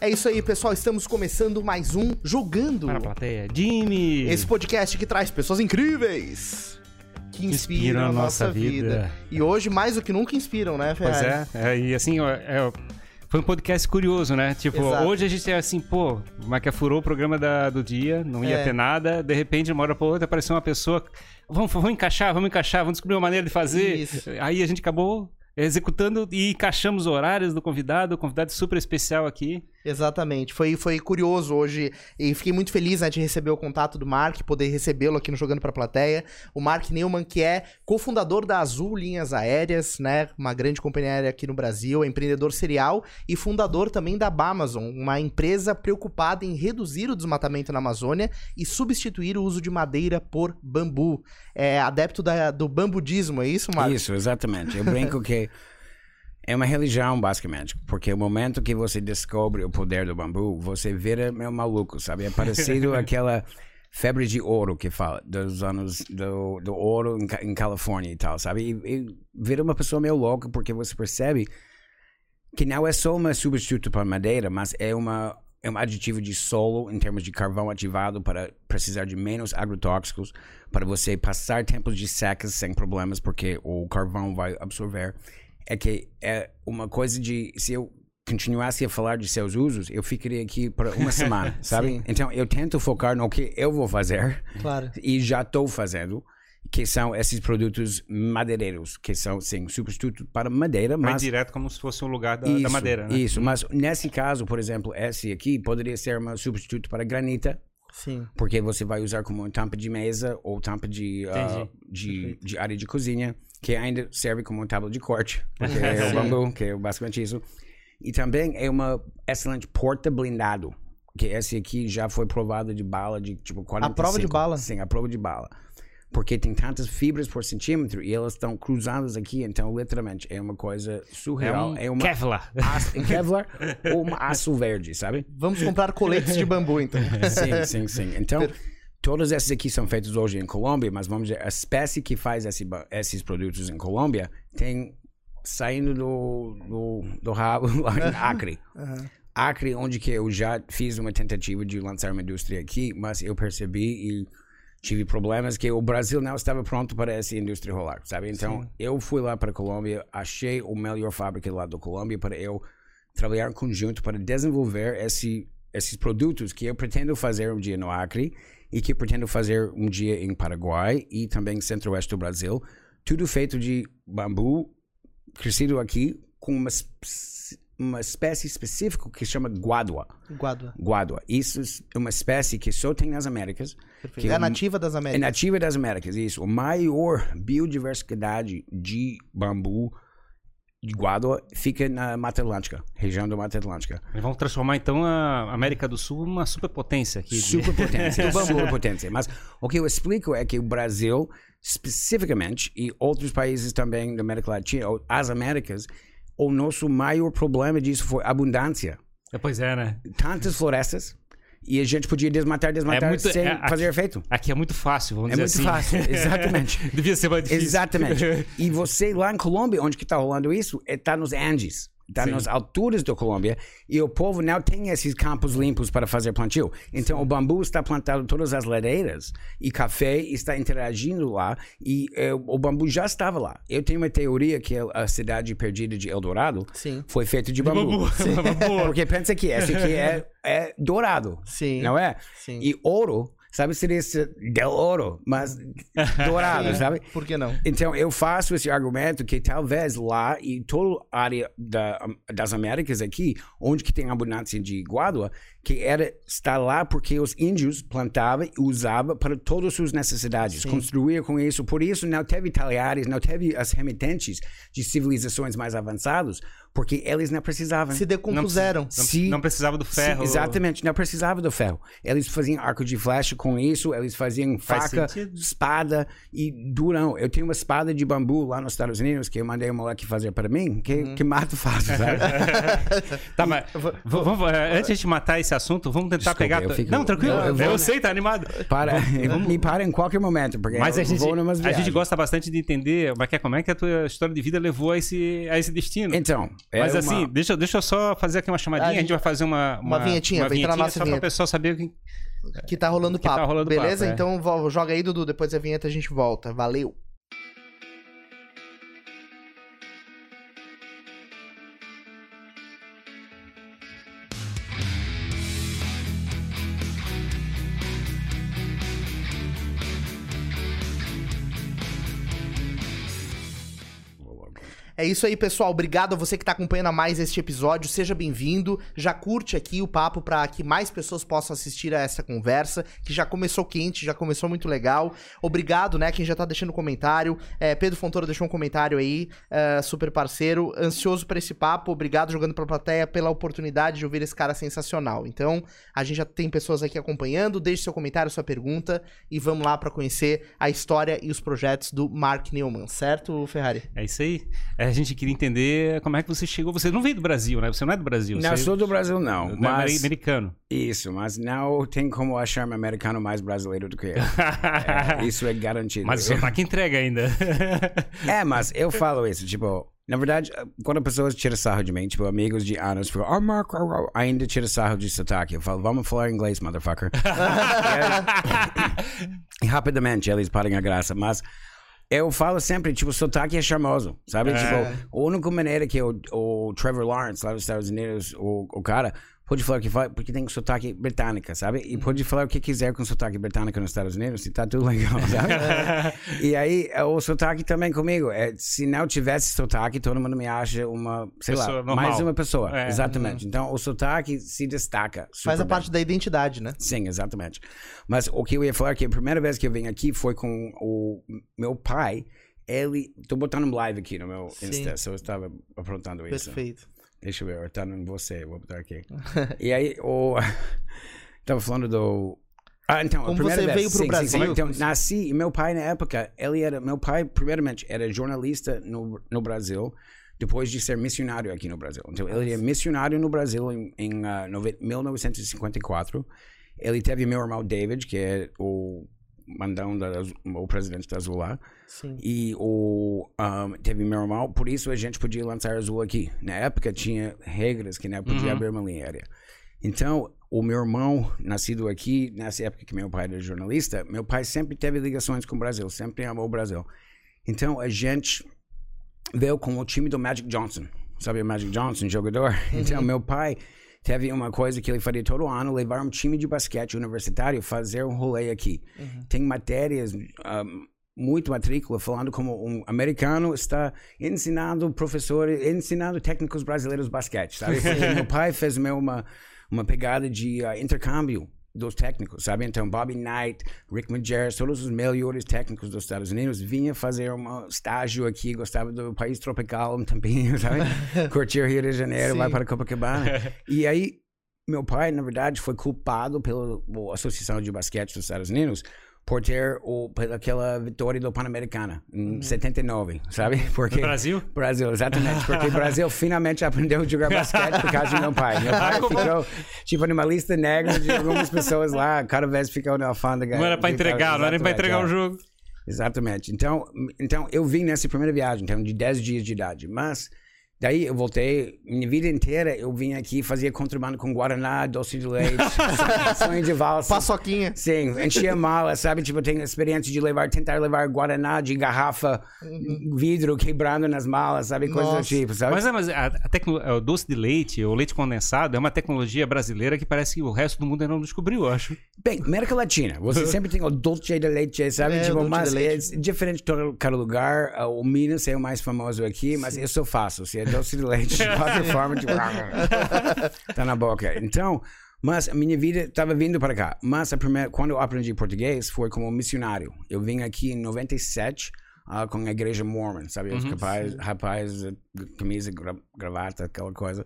É isso aí, pessoal. Estamos começando mais um Jogando. Para a plateia. Jimmy! Esse podcast que traz pessoas incríveis. Que inspiram, a nossa vida. E hoje, mais do que nunca, inspiram, né, Pois Ferrari? é, é, e assim, é, foi um podcast curioso, né? Tipo, Exato. hoje a gente é assim, pô, mas que furou o programa da- do dia, não ia É. ter nada, de repente, de uma hora pra outra, apareceu uma pessoa. Vamos, vamos encaixar, vamos encaixar, vamos descobrir uma maneira de fazer. Isso. Aí a gente acabou executando e encaixamos os horários do convidado, o convidado super especial aqui. Exatamente. Foi, foi curioso hoje e fiquei muito feliz né, de receber o contato do Mark, poder recebê-lo aqui no Jogando pra Plateia. O Mark Neumann, que é cofundador da Azul Linhas Aéreas, né? Uma grande companhia aérea aqui no Brasil, é empreendedor serial e fundador também da Bamazon, uma empresa preocupada em reduzir o desmatamento na Amazônia e substituir o uso de madeira por bambu. É adepto da- do bambudismo, é isso, Mark? Isso, exatamente. Eu brinco que é uma religião, basicamente. Porque o momento que você descobre o poder do bambu, você vira meio maluco, sabe? É parecido àquela febre de ouro que fala, dos anos do, do ouro em, em Califórnia e tal, sabe? E, e vira uma pessoa meio louca porque você percebe que não é só uma substituto para madeira, mas é uma é um aditivo de solo em termos de carvão ativado para precisar de menos agrotóxicos, para você passar tempos de secas sem problemas, porque o carvão vai absorver. É que é uma coisa de se eu continuasse a falar de seus usos, eu ficaria aqui por uma semana, sabe? Então eu tento focar no que eu vou fazer Claro. e já estou fazendo, que são esses produtos madeireiros, que são sim substituto para madeira, mas direto como se fosse um lugar da, isso, da madeira, né? Isso, mas nesse caso, por exemplo, esse aqui poderia ser um substituto para granita, Sim. porque você vai usar como tampa de mesa ou tampa de, Entendi. de, de área de cozinha, que ainda serve como uma tábua de corte, porque é o bambu, que é basicamente isso. E também é uma excelente porta blindado, que esse aqui já foi provado de bala de tipo 45. prova de bala? Sim, a prova de bala. Porque tem tantas fibras por centímetro e elas estão cruzadas aqui, então literalmente é uma coisa É surreal. um É, uma Kevlar. aço, em Kevlar ou um aço verde, sabe? Vamos comprar coletes de bambu, então. Sim, sim, sim. Então, todos esses aqui são feitos hoje em Colômbia, mas vamos dizer, a espécie que faz esse esses produtos em Colômbia tem saindo do, do, do rabo lá em Acre. Acre, onde que eu já fiz uma tentativa de lançar uma indústria aqui, mas eu percebi e tive problemas que o Brasil não estava pronto para essa indústria rolar, sabe? Então, eu fui lá para a Colômbia, achei o melhor fábrica lá da Colômbia para eu trabalhar em conjunto para desenvolver esse, esses produtos que eu pretendo fazer um dia no Acre e que pretendo fazer um dia em Paraguai e também centro-oeste do Brasil. Tudo feito de bambu, crescido aqui com uma, uma espécie específica que chama guadua. Guadua. Guadua. Isso é uma espécie que só tem nas Américas. Perfeito. que É a um- nativa das é Américas. nativa das Américas, isso. A maior biodiversidade de bambu de guadua fica na Mata Atlântica, região da Mata Atlântica. Vamos transformar então a América do Sul numa superpotência aqui. Superpotência, superpotência. Mas o que eu explico é que o Brasil, especificamente, e outros países também da América Latina, as Américas, o nosso maior problema disso foi abundância. É, Pois é, né? Tantas florestas, e a gente podia desmatar, desmatar muito- sem é, aqui- fazer efeito. Aqui é muito fácil, vamos É dizer muito assim. fácil, exatamente. Devia ser mais difícil. Exatamente. E você lá em Colômbia, onde que está rolando isso, está nos Andes. Está Sim. nas alturas da Colômbia. E o povo não tem esses campos limpos para fazer plantio. Então o bambu está plantado em todas as ladeiras. E café está interagindo lá. E eh, o bambu já estava lá. Eu tenho uma teoria que a cidade perdida de Eldorado Sim. foi feita de bambu. Bambu. Porque pensa que esse aqui é, é dourado. Sim. Não é? Sim. E ouro, sabe, seria esse del ouro, mas dourado, sabe? Por que não? Então, eu faço esse argumento que talvez lá e toda a área da, das Américas aqui, onde que tem abundância de guadua, que era estar lá porque os índios plantavam e usavam para todas as suas necessidades, construía com isso. Por isso, não teve talhares, não teve as remitentes de civilizações mais avançadas, porque eles não precisavam. Se decompuseram. Não, Se- não precisava do Sim, ferro. exatamente, não precisava do ferro. Eles faziam arco de flecha com isso, eles faziam Faz faca, sentido. espada e durão. Eu tenho uma espada de bambu lá nos Estados Unidos que eu mandei um moleque fazer para mim, que, Uhum. que mato fácil, sabe? Tá, mas vamos, antes de matar esse assunto, vamos tentar Desculpa, pegar. eu fico- Não, tranquilo. Não, eu eu, vou- sei, tá animado. Para, me para em qualquer momento, porque Mas eu a gente, vou numas a gente gosta bastante de entender como é, que, como é que a tua história de vida levou a esse, a esse destino. Então, é Mas uma- assim, deixa, eu- deixa eu só fazer aqui uma chamadinha. A A gente, gente- vai fazer uma, uma vinhetinha, uma vai entrar na vinhetinha nossa só vinheta. para o pessoal saber o que. Que tá rolando Que tá papo. rolando Beleza? papo, é. Então joga aí, Dudu. Depois da vinheta a gente volta. Valeu. É isso aí, pessoal. Obrigado a você que está acompanhando a mais este episódio. Seja bem-vindo. Já curte aqui o papo para que mais pessoas possam assistir a essa conversa, que já começou quente, já começou muito legal. Obrigado, né? Quem já tá deixando comentário. É, Pedro Fontoura deixou um comentário aí, é, super parceiro. Ansioso para esse papo. Obrigado, jogando pra plateia, pela oportunidade de ouvir esse cara sensacional. Então, a gente já tem pessoas aqui acompanhando. Deixe seu comentário, sua pergunta e vamos lá para conhecer a história e os projetos do Mark Newman, certo, Ferrari? É isso aí. É, a gente queria entender como é que você chegou. Você não veio do Brasil, né? Você não é do Brasil. Não você sou do Brasil, não. é Mas, americano. isso, mas não tem como achar-me americano mais brasileiro do que eu. É, isso é garantido. Mas o sotaque entrega ainda. É, mas eu falo isso, tipo, na verdade, quando pessoas tiram sarro de mim, tipo, amigos de anos, ficam, oh, Marco, oh, oh", ainda tira sarro de sotaque. Eu falo, vamos falar inglês, motherfucker. e rapidamente eles param a graça, mas eu falo sempre, tipo, sotaque é charmoso, sabe? É. Tipo, a única maneira que o, o Trevor Lawrence, lá dos Estados Unidos, o, o cara, pode falar o que fala, porque tem sotaque britânica, sabe? E pode falar o que quiser com sotaque britânico nos Estados Unidos, e tá tudo legal, sabe? e aí, é, o sotaque também comigo. É, se não tivesse sotaque, todo mundo me acha uma, sei Pessoa lá, normal. mais uma pessoa. É. Exatamente. Então, o sotaque se destaca. Faz a bem. parte da identidade, né? Sim, exatamente. Mas o que eu ia falar é que a primeira vez que eu vim aqui foi com o meu pai. Ele. Tô botando um live aqui no meu Sim. Insta, se eu estava aprontando isso. Perfeito. Deixa eu ver, tá em você, vou botar aqui. e aí, o. Tava falando do. Ah, então, Como você vez, veio pro sim, sim, Brasil? sim. Então, nasci, e meu pai, na época, ele era. Meu pai, primeiramente, era jornalista no, no Brasil, depois de ser missionário aqui no Brasil. Então, ele era missionário no Brasil em, em ah, nove- 1954. Ele teve meu irmão David, que é o mandão, da, o presidente da Azul lá. Sim. E o um, teve meu irmão, por isso a gente podia lançar azul aqui. Na época tinha regras que não podia Uhum. abrir uma linha aérea. Então, o meu irmão, nascido aqui, nessa época que meu pai era jornalista, meu pai sempre teve ligações com o Brasil, sempre amou o Brasil. Então, a gente veio com o time do Magic Johnson. Sabe o Magic Johnson, jogador? Então, meu pai teve uma coisa que ele faria todo ano, levar um time de basquete universitário, fazer um rolê aqui. Tem matérias, um, muito matrícula, falando como um americano está ensinando professores, ensinando técnicos brasileiros basquete, sabe? Meu pai fez meu uma, uma pegada de uh, intercâmbio dos técnicos, sabe? Então, Bobby Knight, Rick Majerus, todos os melhores técnicos dos Estados Unidos vinha fazer um estágio aqui, gostava do país tropical, um tempinho, sabe? Curtir Rio de Janeiro, Sim. vai para Copacabana. e aí, meu pai, na verdade, foi culpado pela Associação de Basquete dos Estados Unidos por ter o, pelaquela vitória do Pan-Americana em 79, sabe? Porque No Brasil? Brasil, exatamente. Porque o Brasil finalmente aprendeu a jogar basquete por causa do meu pai. Meu pai ficou, tipo, numa lista negra de algumas pessoas lá, cada vez ficou na alfândega. Não era de- entregar, não era Exatamente, entregar é. o jogo. Exatamente. Então, então eu vim nessa primeira viagem, então, de 10 dias de idade. Mas daí eu voltei, minha vida inteira eu vim aqui, fazia contrabando com Guaraná, doce de leite, sonho- de valsa. Paçoquinha. Sim, enchia mala, sabe? Tipo, eu tenho experiência de levar, tentar levar Guaraná de garrafa, vidro quebrando nas malas, sabe? Coisas do tipo, sabe? Mas, é, mas a, a tecno- é, o doce de leite, o leite condensado, é uma tecnologia brasileira que parece que o resto do mundo ainda não descobriu, eu acho. Bem, América Latina, você sempre tem o dulce de leite, sabe? É, tipo, mas é diferente de todo cada lugar. Ah, O Minas é o mais famoso aqui, mas eu sou fácil. Se é doce de leite, de qualquer forma, tipo, tá na boca. Então, mas a minha vida estava vindo para cá. Mas a primeira, quando eu aprendi português foi como missionário. Eu vim aqui em 97 ah, com a igreja Mormon, sabe? Os rapazes, rapaz, eh, camisa, gra- gravata, aquela coisa.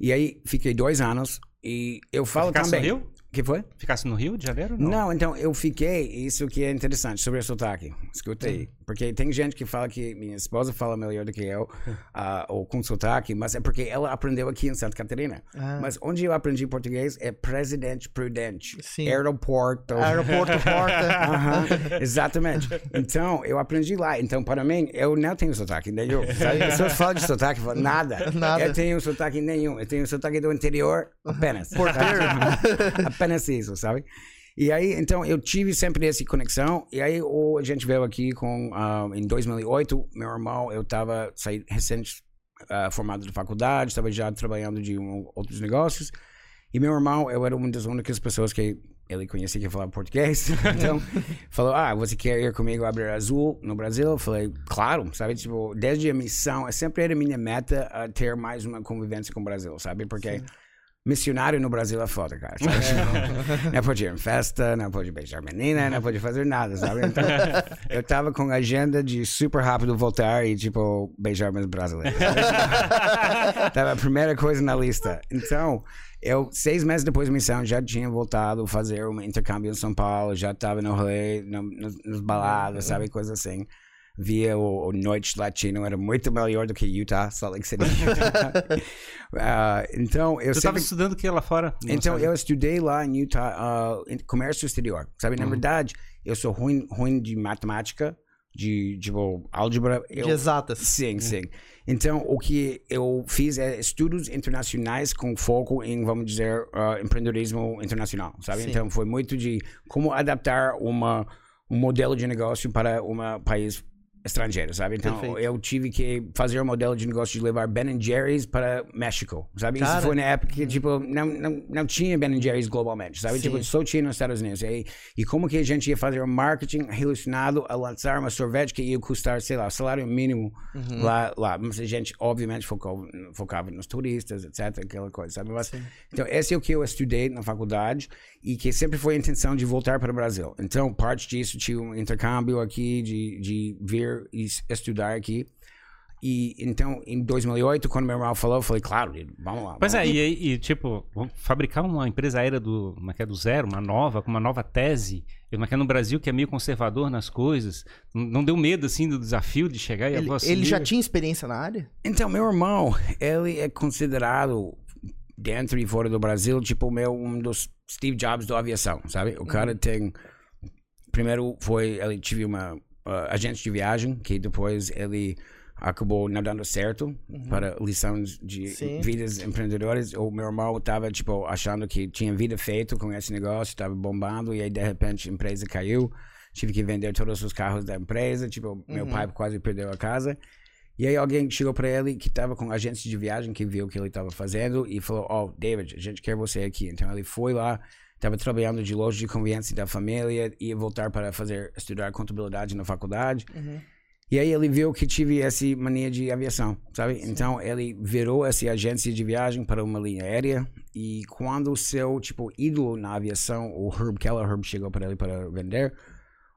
E aí fiquei dois anos e eu falo Ficasse no também. Rio? que foi? Ficasse no Rio de Janeiro? Não. Não. então eu fiquei, isso que é interessante, sobre o sotaque. Escuta aí. Porque tem gente que fala que minha esposa fala melhor do que eu, ah, ou com sotaque, mas é porque ela aprendeu aqui em Santa Catarina. Ah. Mas onde eu aprendi português é Presidente Prudente. Sim. Aeroporto. Aeroporto, porta. Aham, exatamente. Então, eu aprendi lá. Então, para mim, eu não tenho sotaque nenhum. Sabe? As pessoas falam de sotaque, falo, nada. Nada. Eu tenho sotaque nenhum. Eu tenho sotaque do interior apenas. Porteiro. apenas isso, sabe? E aí, então, eu tive sempre essa conexão. E aí, o, a gente veio aqui com, ah, em 2008, meu irmão, eu estava recente ah, formado de faculdade, estava já trabalhando de um, outros negócios. E meu irmão, eu era uma das únicas pessoas que ele conhecia que falava português. Então, falou: Ah, você quer ir comigo abrir Azul no Brasil? Eu falei: Claro, sabe? Tipo, desde a missão, sempre era minha meta ah, ter mais uma convivência com o Brasil, sabe? Porque. Missionário no Brasil é foda, cara. Sabe? Tipo, não pode ir em festa, não pode beijar menina, não pode fazer nada, sabe? Então, eu tava com agenda de super rápido voltar e, tipo, beijar meus brasileiros. sabe? tava a primeira coisa na lista. Então, eu, seis meses depois da missão, já tinha voltado a fazer um intercâmbio em São Paulo, já tava no rolê, no, nos, nos baladas, sabe? Coisa assim. Via o, o Noite Latino, era muito melhor do que Utah, Salt Lake City. Ah, então, eu Tu estava sempre... estudando o que lá fora? Então, sabe? eu estudei lá em Utah, ah, em comércio exterior. Sabe, na verdade, eu sou ruim, ruim de matemática, de, tipo, álgebra. De Eu, exatas. sim, sim. Então, o que eu fiz é estudos internacionais com foco em, vamos dizer, ah, empreendedorismo internacional, sabe? Sim. Então, foi muito de como adaptar uma, um modelo de negócio para um país estrangeiro, sabe? Então, Perfeito. eu tive que fazer um modelo de negócio de levar Ben Jerry's para México, sabe? Cara. Isso foi na época que, tipo, não, não, não tinha Ben Jerry's globalmente, sabe? Sim. Tipo, só tinha nos Estados Unidos. E, e como que a gente ia fazer um marketing relacionado a lançar uma sorvete que ia custar, sei lá, salário mínimo Uhum. lá, lá. Mas a gente, obviamente, focou, focava nos turistas, etc, aquela coisa, sabe? Mas, então, esse é o que eu estudei na faculdade e que sempre foi a intenção de voltar para o Brasil. Então, parte disso tinha um intercâmbio aqui, de, de vir e estudar aqui. E então, em 2008, quando meu irmão falou, eu falei, claro, vamos lá. Pois vamos é, e, aí, e, tipo, fabricar uma empresa aérea do, uma que é do zero, uma nova, com uma nova tese, uma que é no Brasil que é meio conservador nas coisas, não não deu medo, assim, do desafio de chegar e Ele, assumir? ele já tinha experiência na área? Então, meu irmão, ele é considerado dentro e fora do Brasil, tipo, meu, um dos Steve Jobs da aviação, sabe? O cara tem. Primeiro foi. Ele tive uma ah, agente de viagem, que depois ele acabou não dando certo para lições de Sim. vidas empreendedoras. O meu irmão estava, tipo, achando que tinha vida feita com esse negócio, estava bombando, e aí, de repente, a empresa caiu. Tive que vender todos os carros da empresa, tipo, meu pai quase perdeu a casa. E aí alguém chegou para ele que estava com agência de viagem, que viu o que ele estava fazendo e falou, oh, David, a gente quer você aqui. Então ele foi lá, estava trabalhando de loja de conveniência da família, ia voltar para fazer, estudar contabilidade na faculdade. E aí ele viu que tive essa mania de aviação, sabe? Então ele virou essa agência de viagem para uma linha aérea e quando o seu, tipo, ídolo na aviação, o Herb Keller, Herb chegou para ele para vender,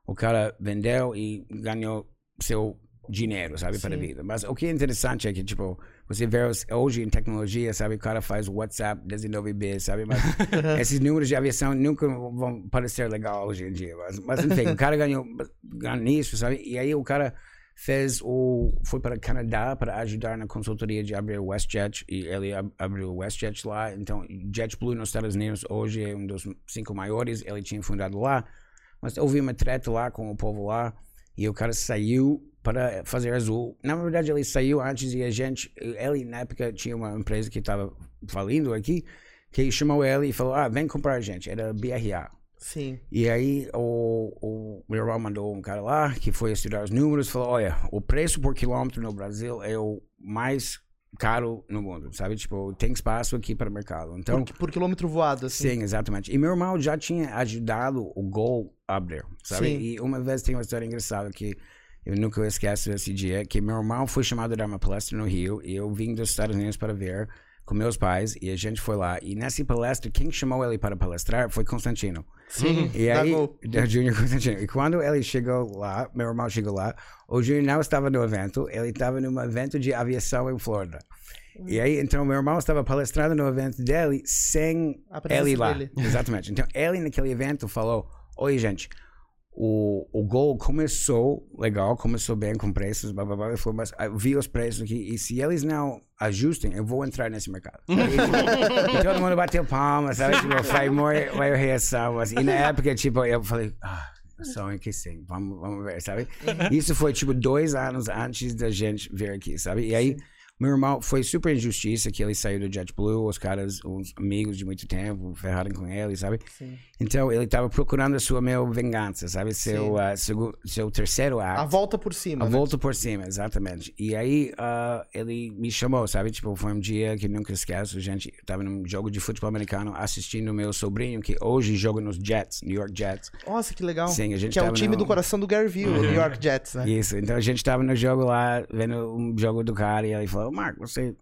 o cara vendeu e ganhou seu dinheiro, sabe, para a Sim. vida. Mas o que é interessante é que, tipo, você vê os- hoje em tecnologia, sabe, o cara faz WhatsApp 19 bits, sabe, mas esses números de aviação nunca vão parecer legal hoje em dia. Mas, mas enfim, o cara ganhou, ganhou nisso, sabe, e aí o cara fez o foi para o Canadá para ajudar na consultoria de abrir o WestJet e ele ab- abriu o WestJet lá. Então JetBlue nos Estados Unidos hoje é um dos cinco maiores ele tinha fundado lá. Mas houve uma treta lá com o povo lá e o cara saiu para fazer azul na verdade ele saiu antes e a gente ele na época tinha uma empresa que estava falindo aqui que chamou ele e falou ah vem comprar a gente era BRA Sim. e aí o, o meu irmão mandou um cara lá que foi estudar os números falou, olha, o preço por quilômetro no Brasil é o mais caro no mundo, sabe? Tipo, tem espaço aqui para o mercado. Então, Por, por quilômetro voado, assim. sim, exatamente. E meu irmão já tinha ajudado o Gol a abrir, sabe? Sim. E uma vez tem uma história engraçada que eu nunca esqueço esse dia, que meu irmão foi chamado a dar uma palestra no Rio e eu vim dos Estados Unidos para ver com meus pais e a gente foi lá. E nessa palestra, quem chamou ele para palestrar foi Constantino. Sim, E aí, da Júnior Constantino. E quando ele chegou lá, meu irmão chegou lá, o Júnior não estava no evento, ele estava num evento de aviação em Flórida. E aí, então, meu irmão estava palestrando no evento dele sem ele lá. dele. Exatamente. Então, ele naquele evento falou: Oi, gente, o, o Gol começou legal, começou bem com preços, blá blá blá. Falou, mas eu vi os preços aqui, e se eles não ajustem, eu vou entrar nesse mercado. e todo mundo bateu palmas, sabe? Tipo, foi maior, maior reação. Assim. E na época, tipo, eu falei, ah, sonho que sim, vamos, vamos ver, sabe? Isso foi, tipo, dois anos antes da gente vir aqui, sabe? E aí, meu irmão, foi super injustiça que ele saiu do JetBlue, os caras, uns amigos de muito tempo, ferraram com ele, sabe? Sim. Então, ele estava procurando a sua meu vingança, sabe? Seu, uh, seu, seu terceiro ato. A volta por cima. A né? volta por cima, exatamente. E aí, ah, ele me chamou, sabe? Tipo, foi um dia que nunca esqueço. A gente tava num jogo de futebol americano assistindo o meu sobrinho, que hoje joga nos Jets, New York Jets. Nossa, que legal. Sim, a gente que é o tava time no- do coração do Gary Vee, o New York Jets, né? Isso. Então, a gente tava no jogo lá, vendo um jogo do cara, e ele falou, Marco, você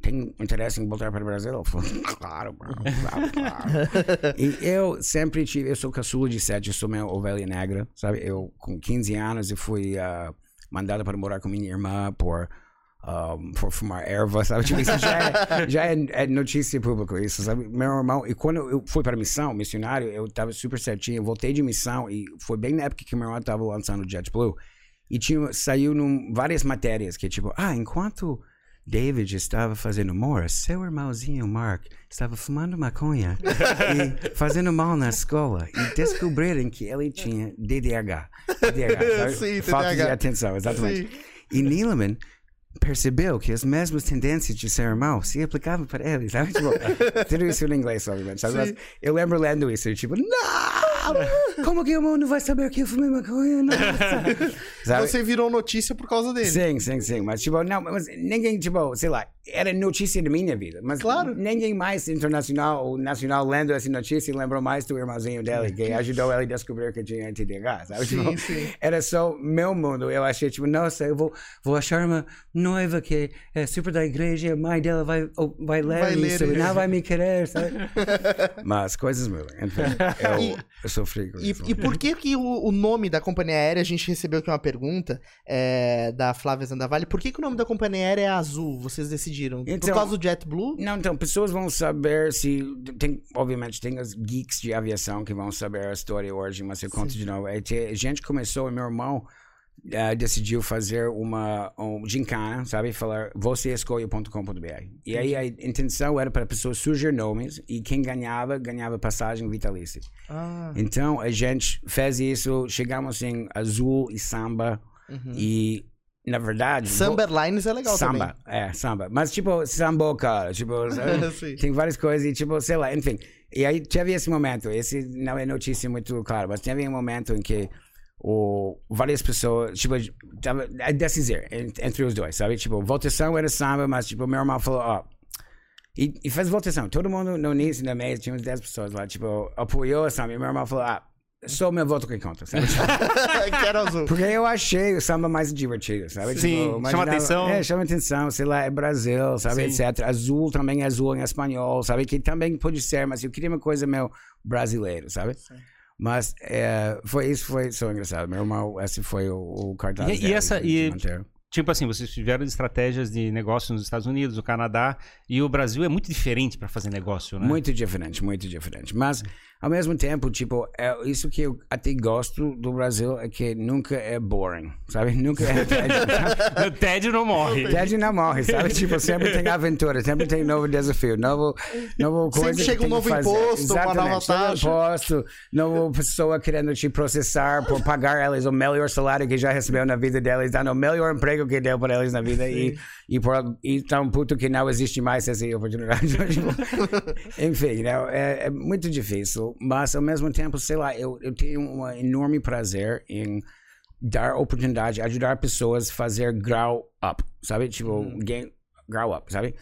tem interesse em voltar para o Brasil? Eu falei, claro, bro, claro, claro. e eu sempre tive, eu sou caçula de sete, eu sou minha ovelha negra, sabe? Eu, com 15 anos, eu fui ah, mandado para morar com minha irmã por, um, por fumar erva, sabe? Tipo, isso já, é, já é, é notícia pública, isso, sabe? Meu irmão, e quando eu fui para a missão, missionário, eu tava super certinho, eu voltei de missão, e foi bem na época que meu irmão tava lançando o JetBlue, e tinha, saiu num, várias matérias que, tipo, ah, enquanto David estava fazendo humor, seu irmãozinho Mark estava fumando maconha e fazendo mal na escola e descobriram que ele tinha DDH. DDH? Sim, Falta de TDAH. atenção, exatamente. E Neeleman percebeu que as mesmas tendências de seu irmão se aplicavam para ele, sabe? Tipo, tudo isso em inglês, obviamente. Sabe? Mas eu lembro lendo isso, e tipo, não! Como que o mundo vai saber que eu fumei maconha? Nossa! Você virou notícia por causa dele. Sim, sim, sim. Mas, tipo, não, mas ninguém, tipo, sei lá, era notícia da minha vida. Mas Claro. ninguém mais internacional ou nacional lendo essa notícia lembrou mais do irmãozinho dele, que ajudou ele a descobrir que tinha TDAH, sabe? Sim, Tipo, sim. Era só meu mundo. Eu achei, tipo, nossa, eu vou, vou achar uma noiva que é super da igreja, a mãe dela vai, vai ler Vai ler isso e isso. não vai me querer, sabe? mas coisas mudam. Enfim, eu, eu sofri com E, isso. e por que, que o, o nome da companhia aérea, a gente recebeu aqui uma pergunta é, da Flávia Zandavalli, por que, que o nome da companhia aérea é azul? Vocês decidiram? Por Então- causa do JetBlue? Não, então, pessoas vão saber se. Tem, obviamente, tem os geeks de aviação que vão saber a história hoje, mas eu conto de novo. É a gente começou, meu irmão eh, decidiu fazer uma um gincana, sabe? Falar vocêescolhe.com.br. E aí a intenção era para pessoas sugerir nomes e quem ganhava, ganhava passagem vitalícia. Ah, Então a gente fez isso, chegamos em azul e samba. E, na verdade. Samba Airlines é legal Samba, é, samba. Mas, tipo, samboca, tipo, tem várias coisas e, tipo, sei lá, enfim. E aí teve esse momento, esse não é notícia muito clara, mas teve um momento em que o, várias pessoas, tipo, tava a decidir en- entre os dois, sabe? Tipo, votação era samba, mas, tipo, meu irmão falou, ó, e, e fez votação. Todo mundo no início da mesa, tinha uns 10 pessoas lá, tipo, apoiou samba. E meu irmão falou, ah, só o meu voto que conta, sabe? Tipo, também. que era azul. porque eu achei o samba mais divertido, sabe? Tipo, Sim, chama imaginava- atenção. É, chama atenção, sei lá, é Brasil, sabe, Sim. etc. Azul também é azul em espanhol, sabe? Que também pode ser, mas eu queria uma coisa meio brasileiro, sabe? Mas é, foi isso, foi só engraçado. Meu irmão, esse foi o, o cartaz E- e essa- e-. Tipo assim, vocês tiveram estratégias de negócio nos Estados Unidos, no Canadá, e o Brasil é muito diferente para fazer negócio, né? Muito diferente, muito diferente. Mas, ao mesmo tempo, tipo, é isso que eu até gosto do Brasil é que nunca é boring, sabe? Nunca é... O Ted não morre. Ted não morre, sabe? Tipo, sempre tem aventura, sempre tem novo desafio, novo, novo coisa. que chega um novo fazer. imposto, uma nova novo taxa. imposto, nova pessoa querendo te processar por pagar eles o melhor salário que já recebeu na vida deles, dando o melhor emprego que deu para eles na vida e, e, por, e tão puto que não existe mais essa oportunidade. Tipo, Enfim, né? é, é muito difícil, mas ao mesmo tempo, sei lá, eu, eu tenho um enorme prazer em dar oportunidade, ajudar pessoas a fazer grow up, sabe? Tipo, gain, grow up, sabe?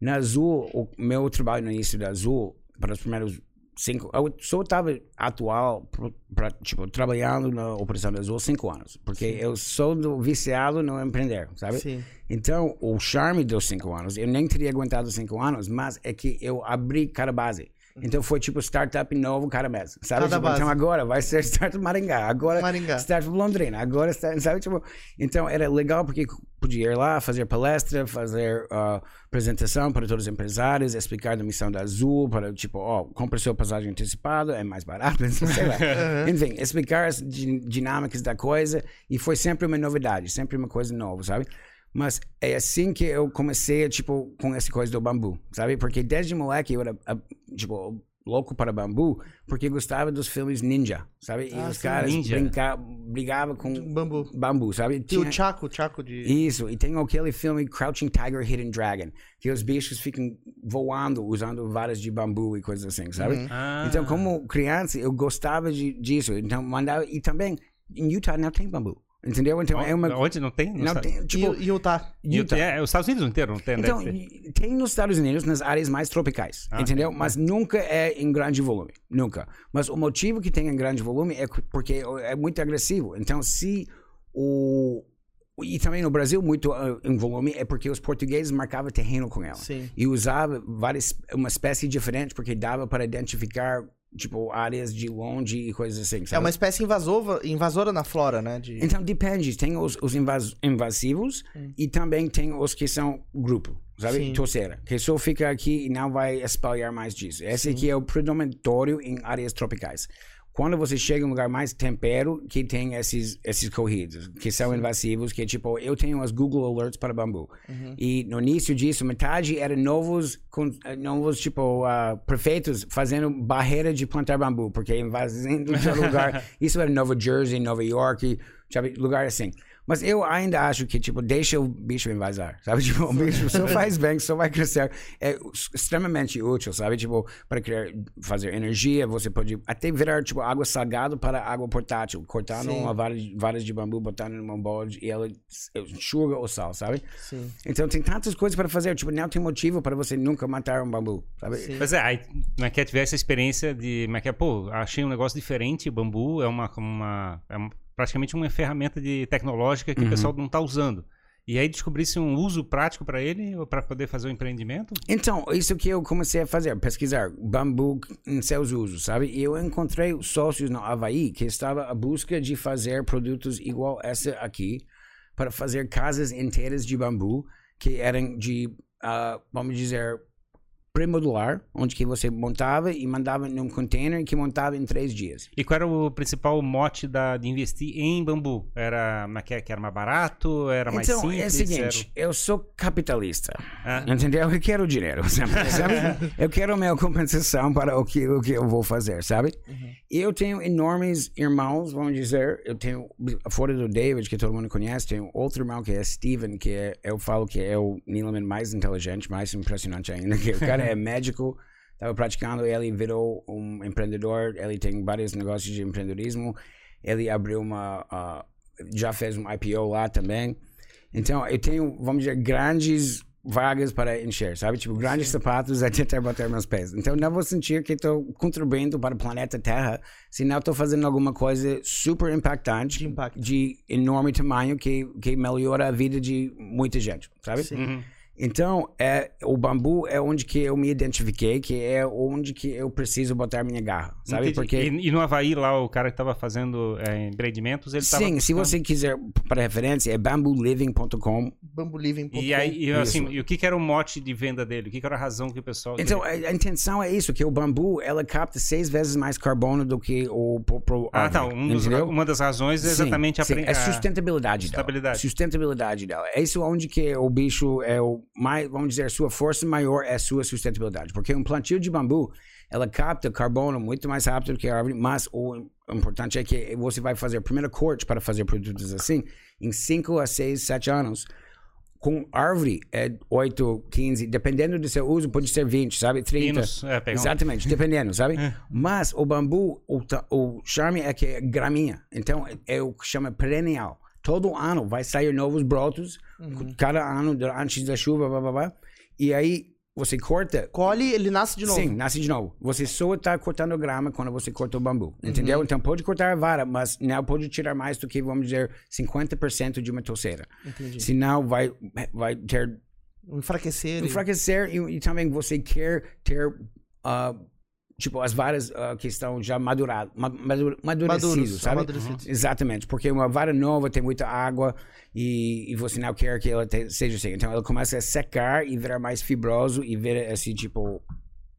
Na Azul, o meu trabalho no início da Azul, para os primeiros cinco, eu só estava atual, pra, tipo, trabalhando na Operação Azul cinco anos. Porque eu sou do viciado no empreender, sabe? Sim. Então, o charme dos cinco anos, eu nem teria aguentado cinco anos, mas é que eu abri cada base. Então foi tipo startup novo cada mês, sabe? Cada Tipo, base. então agora vai ser startup Maringá, agora Maringá. startup Londrina, agora sabe? Tipo, então era legal porque podia ir lá fazer palestra, fazer ah, apresentação para todos os empresários, explicar da missão da Azul, para tipo, ó, compra sua passagem antecipada, é mais barato, sei lá. Enfim, explicar as di- dinâmicas da coisa e foi sempre uma novidade, sempre uma coisa nova, sabe? Mas é assim que eu comecei, tipo, com essa coisa do bambu, sabe? Porque desde moleque eu era, tipo, louco para bambu, porque gostava dos filmes ninja, sabe? E Ah, os sim. caras brigavam com Bambu. bambu, sabe? E Tinha- o Chaco, o Chaco de. isso, e tem aquele filme Crouching Tiger, Hidden Dragon, que os bichos ficam voando usando varas de bambu e coisas assim, sabe? Ah. Então, como criança, eu gostava de, disso. Então, mandava. E também, em Utah não tem bambu. Entendeu? Então, é uma. Onde não tem? Não tem. E, Tipo, o o- Utah. é, os Estados Unidos inteiro não tem, Então, tem nos Estados Unidos, nas áreas mais tropicais, Ah, entendeu? Mas nunca é em grande volume, nunca. Mas o motivo que tem em grande volume é que- porque é muito agressivo. Então, se o... E também no Brasil, muito ah, em volume, é porque os portugueses marcavam terreno com ela. Sim. E usava várias, uma espécie diferente, porque dava para identificar, tipo, áreas de longe e coisas assim, É sabe? uma espécie invasova, invasora na flora, né? De... Então depende, tem os, os invas- invasivos e também tem os que são grupo, sabe? Sim. Torceira, que só fica aqui e não vai espalhar mais disso. Esse aqui é o predominatório em áreas tropicais. Quando você chega em um lugar mais tempero, que tem esses, esses corridos, que são invasivos, que tipo, eu tenho as Google Alerts para bambu. E no início disso, metade era novos, eh, novos tipo, ah, prefeitos fazendo barreira de plantar bambu, porque invadindo de lugar. Isso era Nova Jersey, Nova York, sabe, lugar assim. Mas eu ainda acho que, tipo, deixa o bicho invasar, sabe? Tipo, o bicho só faz bem, só vai crescer. É extremamente útil, sabe? Tipo, para criar, fazer energia, você pode até virar, tipo, água salgada para água portátil. Cortar Sim. uma vara de, varas de bambu, botar numa balde e ela enxuga o sal, sabe? Sim. Então tem tantas coisas para fazer. Tipo, não tem motivo para você nunca matar um bambu, sabe? Sim. Pois é, aí, é que é, tiver essa experiência de, como é que é, pô, achei um negócio diferente, bambu é uma, uma é um- praticamente uma ferramenta de tecnológica que o pessoal não está usando. E aí descobrisse um uso prático para ele, ou para poder fazer o empreendimento? Então, isso que eu comecei a fazer, pesquisar bambu em seus usos, sabe? E eu encontrei sócios no Havaí que estava à busca de fazer produtos igual essa aqui, para fazer casas inteiras de bambu que eram de, ah, vamos dizer, pré-modular, onde que você montava e mandava num container que montava em três dias. E qual era o principal mote da, de investir em bambu? Era, é que é, que era mais barato? Era mais então, simples? é o seguinte, eu sou capitalista. Ah. Entendeu? Eu quero dinheiro, sabe? Sabe? Eu quero minha compensação para o que, o que eu vou fazer, sabe? E eu tenho enormes irmãos, vamos dizer. Eu tenho, fora do David, que todo mundo conhece, tenho outro irmão que é Steven, que é, eu falo que é o Nielman mais inteligente, mais impressionante ainda. Que o cara é médico, estava praticando, ele virou um empreendedor, ele tem vários negócios de empreendedorismo. Ele abriu uma. ah, já fez um IPO lá também. Então, eu tenho, vamos dizer, grandes vagas para encher, sabe? Tipo, grandes sapatos a tentar bater meus pés. Então, não vou sentir que estou contribuindo para o planeta Terra se não estou fazendo alguma coisa super impactante, De enorme tamanho, que, que melhora a vida de muita gente, sabe? Uhum. Então, é, o bambu é onde que eu me identifiquei, que é onde que eu preciso botar minha garra, sabe? Entendi. Porque... E, e no Havaí, lá, o cara que estava fazendo é, empreendimentos, ele estava Sim, se você quiser, para referência, é bambuliving.com. Bambuliving.com. E aí, e, assim, e o que, que era o mote de venda dele? O que, que era a razão que o pessoal... Então, a, a intenção é isso, que o bambu, ela capta seis vezes mais carbono do que o pro, pro Ah, tá. Um dos- uma das razões é Sim, exatamente a, sim, pre- é a- sustentabilidade, sustentabilidade. dela. Sustentabilidade dela. É isso onde que o bicho é o mais, vamos dizer, a sua força maior é sua sustentabilidade. Porque um plantio de bambu, ela capta carbono muito mais rápido do que a árvore, mas o importante é que você vai fazer o primeiro corte para fazer produtos assim em 5 a 6, 7 anos. Com árvore é 8, 15, dependendo do seu uso, pode ser 20, sabe? 30. Pinos, é, um- Exatamente, dependendo, sabe? Mas o bambu, o, o charme é que é graminha. Então, é o que chama perennial. Todo ano vai sair novos brotos, cada ano, antes da chuva, blá, blá, blá. E aí, você corta. Colhe, ele nasce de novo. Sim, nasce de novo. Você só está cortando grama quando você corta o bambu. Entendeu? Então pode cortar a vara, mas não pode tirar mais do que, vamos dizer, 50% de uma toceira. Entendi. Senão vai, vai ter Enfraquecer. enfraquecer e, e também você quer ter ah, tipo as varas ah, que estão já maduradas, ma- madu- amadurecidas, Maduros, sabe? amadurecidos. Exatamente, porque uma vara nova tem muita água e, e você não quer que ela te- seja assim. Então ela começa a secar e virar mais fibroso e vira assim tipo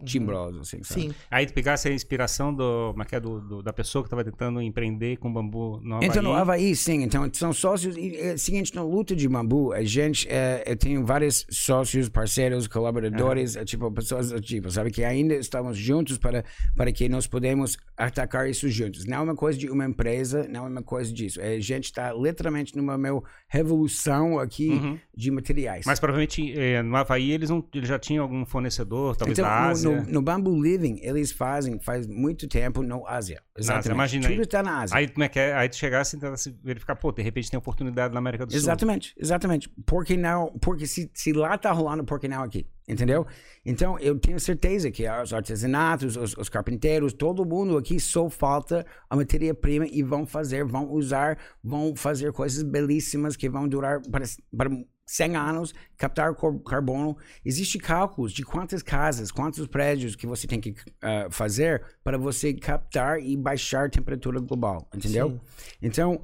timbroso, assim, sabe? Sim. Aí tu pegasse a inspiração do, como é é, do, do- da pessoa que estava tentando empreender com bambu no Havaí. Então, no Havaí, sim. Então, são sócios. E, é, seguinte, na luta de bambu, a gente, é, eu tenho vários sócios, parceiros, colaboradores, é, tipo, pessoas do tipo, sabe? Que ainda estamos juntos para, para que nós podemos atacar isso juntos. Não é uma coisa de uma empresa, não é uma coisa disso. É, a gente está literalmente numa meu revolução aqui Uhum. de materiais. Mas provavelmente eh, no Havaí eles, não, eles já tinham algum fornecedor, talvez Então, da Ásia. no, no Bamboo Living, eles fazem faz muito tempo no Ásia. Exatamente. imagina Tudo está na Ásia. Aí como é que é? Aí tu chegasse e tentasse verificar, pô, de repente tem oportunidade na América do Sul. Exatamente, exatamente. Por que não? Porque se, se lá tá rolando, por que não aqui? Entendeu? Então, eu tenho certeza que os artesanatos, os, os carpinteiros, todo mundo aqui só falta a matéria-prima e vão fazer, vão usar, vão fazer coisas belíssimas que vão durar para, para 100 anos, captar carbono. Existem cálculos de quantas casas, quantos prédios que você tem que ah, fazer para você captar e baixar a temperatura global, entendeu? Sim. Então,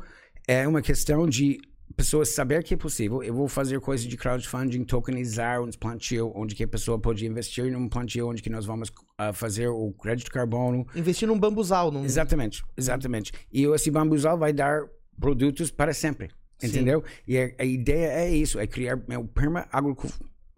é uma questão de pessoas saber que é possível. Eu vou fazer coisas de crowdfunding, tokenizar uns plantio, onde que a pessoa pode investir num plantio, onde que nós vamos ah, fazer o crédito carbono. Investir num bambuzal. Num... Exatamente, exatamente. E esse bambuzal vai dar produtos para sempre, Sim. entendeu? E a, a ideia é isso, é criar meu perma agro,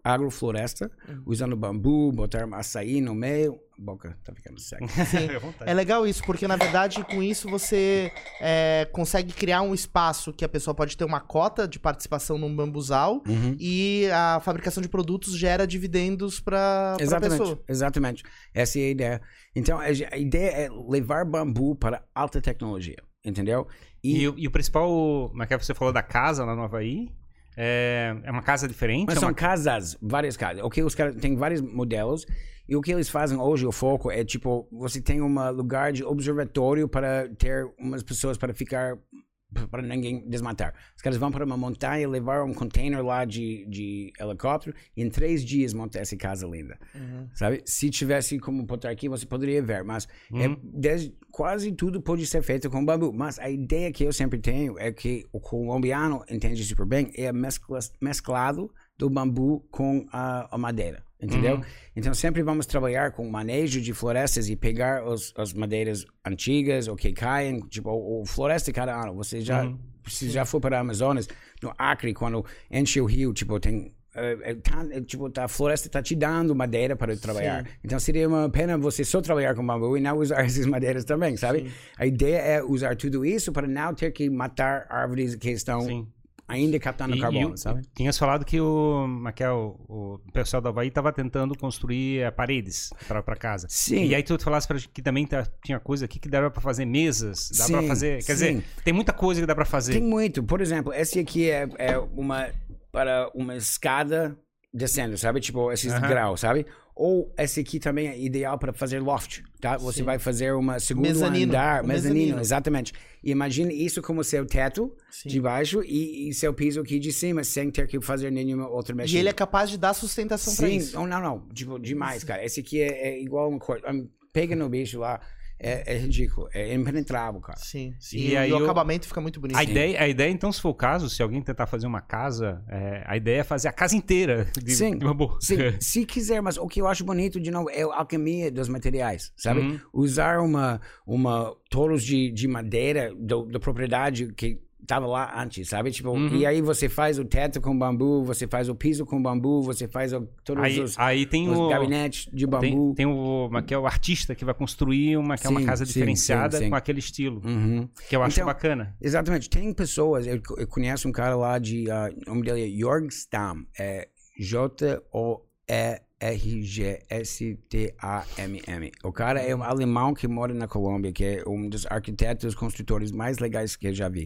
agrofloresta, Uhum. usando bambu, botar açaí no meio. A boca tá ficando seca. Sim. Vontade. É legal isso, porque na verdade com isso você é, consegue criar um espaço que a pessoa pode ter uma cota de participação num bambuzal Uhum. e a fabricação de produtos gera dividendos para a Exatamente, pessoa. exatamente. Essa é a ideia. Então, a ideia é levar bambu para alta tecnologia, entendeu? E, E, o- e o principal, como é que você falou da casa lá no Havaí? É, é uma casa diferente? mas é são uma... casas, várias casas. Ok, os caras têm vários modelos. E o que eles fazem hoje, o foco é tipo, você tem um lugar de observatório para ter umas pessoas para ficar, para ninguém desmatar. Os caras vão para uma montanha, levar um container lá de, de helicóptero e em três dias montar essa casa linda. Uhum. Sabe? Se tivesse como botar aqui, você poderia ver, mas é, Uhum. desde- quase tudo pode ser feito com bambu. Mas a ideia que eu sempre tenho é que o colombiano entende super bem é mescla, mesclado do bambu com a, a madeira, entendeu? Uhum. Então sempre vamos trabalhar com manejo de florestas e pegar os, as madeiras antigas ou que caem, tipo, o, floresta cada ano. Você já, Uhum. se já for para a Amazonas, no Acre, quando enche o rio, tipo, tem é, é, tá- é, tipo, tá, a floresta está te dando madeira para trabalhar. Então seria uma pena você só trabalhar com bambu e não usar essas madeiras também, sabe? A ideia é usar tudo isso para não ter que matar árvores que estão Sim. Ainda captando E- carbono, e, sabe? Tinhas falado que o, como é é, o, pessoal do Havaí estava tentando construir eh, paredes para casa. Sim. E aí tu falasse pra gente que também tá- tinha coisa aqui que dava para fazer mesas, dá para fazer, quer sim. dizer, tem muita coisa que dá para fazer. Tem muito. Por exemplo, esse aqui é, é uma para uma escada descendo, sabe? Tipo, esses Aham. graus, sabe? Ou esse aqui também é ideal para fazer loft, tá? Você Sim. vai fazer uma segundo Mezanino, andar, mezanino, mezanino. exatamente. E imagine isso como seu teto Sim. de baixo e, e seu piso aqui de cima, sem ter que fazer nenhuma outra E mexida. ele é capaz de dar sustentação Sim, isso. não, não, não. Tipo, demais, cara. Esse aqui é, é igual um. Um, pega no bicho lá, é, é ridículo. É impenetrável, cara. Sim, sim. E E, aí o eu- acabamento fica muito bonito. A ideia, a ideia, então, se for o caso, se alguém tentar fazer uma casa, é, a ideia é fazer a casa inteira de, Sim, de bambu. Sim, se quiser, mas o que eu acho bonito, de novo, é a alquimia dos materiais, sabe? Uhum. Usar uma, uma toros de, de madeira do, da propriedade que estava lá antes, sabe? Tipo, Uhum. e aí você faz o teto com bambu, você faz o piso com bambu, você faz o, todos Aí, os, aí tem os o. gabinetes de Tem, bambu. tem o, uma- que é o artista que vai construir uma, que é uma Sim, casa sim, diferenciada sim, com aquele estilo. Uhum. Que eu acho Então, bacana. Exatamente. Tem pessoas, eu, eu conheço um cara lá de, ah, o nome dele é Jorg Stam, é J-O-E-R-G-S-T-A-M-M. O cara é um alemão que mora na Colômbia, que é um dos arquitetos, construtores mais legais que eu já vi.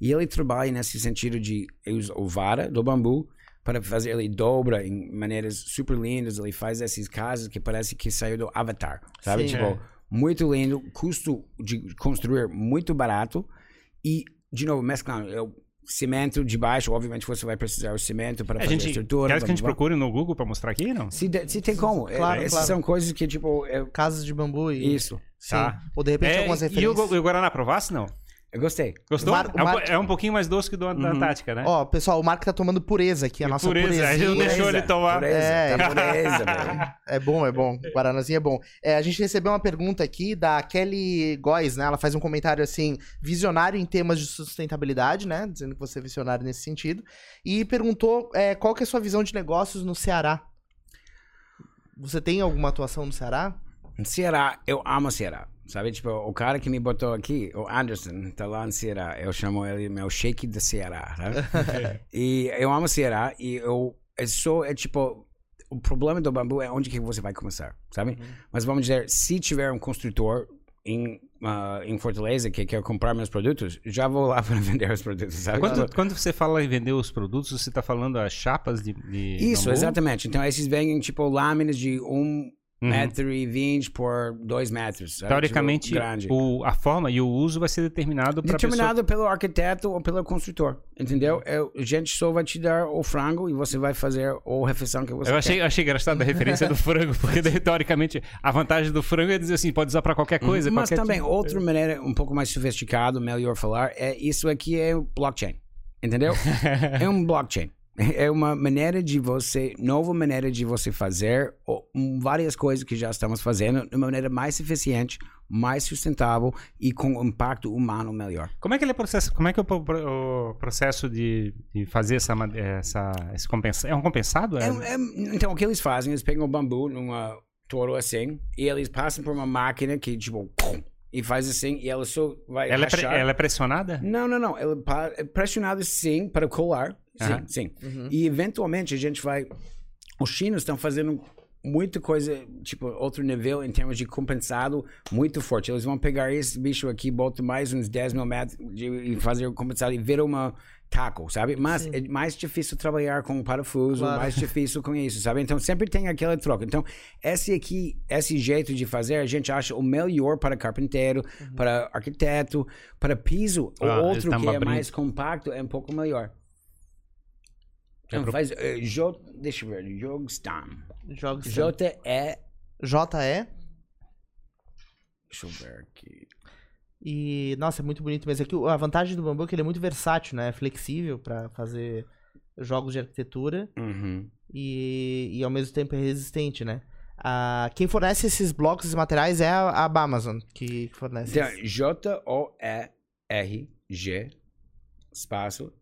E ele trabalha nesse sentido de usa o vara do bambu para fazer, ele dobra em maneiras super lindas, ele faz essas casas que parece que saiu do Avatar, sabe? Sim. tipo, É. muito lindo, custo de construir muito barato e, de novo, mesclando, eu, cimento de baixo, obviamente você vai precisar o cimento para A fazer a gente, estrutura. quer que a gente procure no Google pra mostrar aqui, não? Se, de- se tem como. É, Claro, Essas claro. são coisas que, tipo, é, Casas de bambu e. isso. Sim. Tá. Ou de repente É, algumas e o, referências. E o Guaraná Provasse, não? Eu gostei. Gostou? Mar- é, um, Mar- é um pouquinho mais doce que o do da Antártica, né? Ó, pessoal, o Marco tá tomando pureza aqui, a nossa Pureza, pureza. a gente não deixou ele tomar. Pureza, É. tá pureza, velho. É bom, é bom. Guaranazinho é bom. É, a gente recebeu uma pergunta aqui da Kelly Góes, né? Ela faz um comentário assim, visionário em temas de sustentabilidade, né? Dizendo que você é visionário nesse sentido. E perguntou é, qual que é a sua visão de negócios no Ceará. Você tem alguma atuação no Ceará? Ceará, eu amo Ceará. Sabe, tipo, o cara que me botou aqui, o Anderson, tá lá no Ceará. Eu chamo ele meu shake do Ceará, sabe? e eu amo Ceará e eu é só, é tipo, o problema do bambu é onde que você vai começar, sabe? Mas vamos dizer, se tiver um construtor em, ah, em Fortaleza que quer comprar meus produtos, já vou lá para vender os produtos, sabe? Quando, quando você fala em vender os produtos, você tá falando as chapas de, de Isso, bambu? exatamente. Então, esses vêm tipo lâminas de um Uhum. metro e vinte por dois metros. sabe? Teoricamente, Tipo, o, a forma e o uso vai ser determinado para Determinado pelo arquiteto ou pelo construtor, entendeu? É, a gente só vai te dar o frango e você vai fazer a refeição que você Eu achei, achei engraçado a referência do frango, porque teoricamente a vantagem do frango é dizer assim, pode usar para qualquer coisa. Mas qualquer também, tipo- outra maneira um pouco mais sofisticada, melhor falar, é isso aqui é blockchain, entendeu? é um blockchain. É uma maneira de você, nova maneira de você fazer ó, um, várias coisas que já estamos fazendo de uma maneira mais eficiente, mais sustentável e com um impacto humano melhor. Como é que ele é processo? Como é que é o, pro- o processo de, de fazer essa, essa esse compensa, é um compensado? É? É- é- então, o que eles fazem, eles pegam o bambu numa touro assim e eles passam por uma máquina que, tipo, e faz assim e ela só vai ela, é pre- ela é pressionada? Não, não, não. Ela é pressionado sim para colar. Sim, sim. Uhum. E eventualmente a gente vai. Os chinos estão fazendo muita coisa, tipo, outro nível em termos de compensado muito forte. Eles vão pegar esse bicho aqui, botar mais uns 10 mil metros de, e fazer o compensado e vira uma taco, sabe? Mas Sim. é mais difícil trabalhar com parafuso, Claro. mais difícil com isso, sabe? Então sempre tem aquela troca. Então, esse aqui, esse jeito de fazer, a gente acha o melhor para carpinteiro, para arquiteto, para piso. Ah, o outro que é abrindo. mais compacto é um pouco melhor. Então, pro- faz, eh, J, deixa eu ver, Jogstam. Jogos. J-E, JE. deixa eu ver aqui. E, nossa, é muito bonito mesmo. Aqui, a vantagem do bambu é que ele é muito versátil, né? É flexível pra fazer jogos de arquitetura Uhum. e, e ao mesmo tempo é resistente, né? Ah, quem fornece esses blocos e materiais é a, a Amazon que que fornece. Então, J-O-E-R-G, espaço,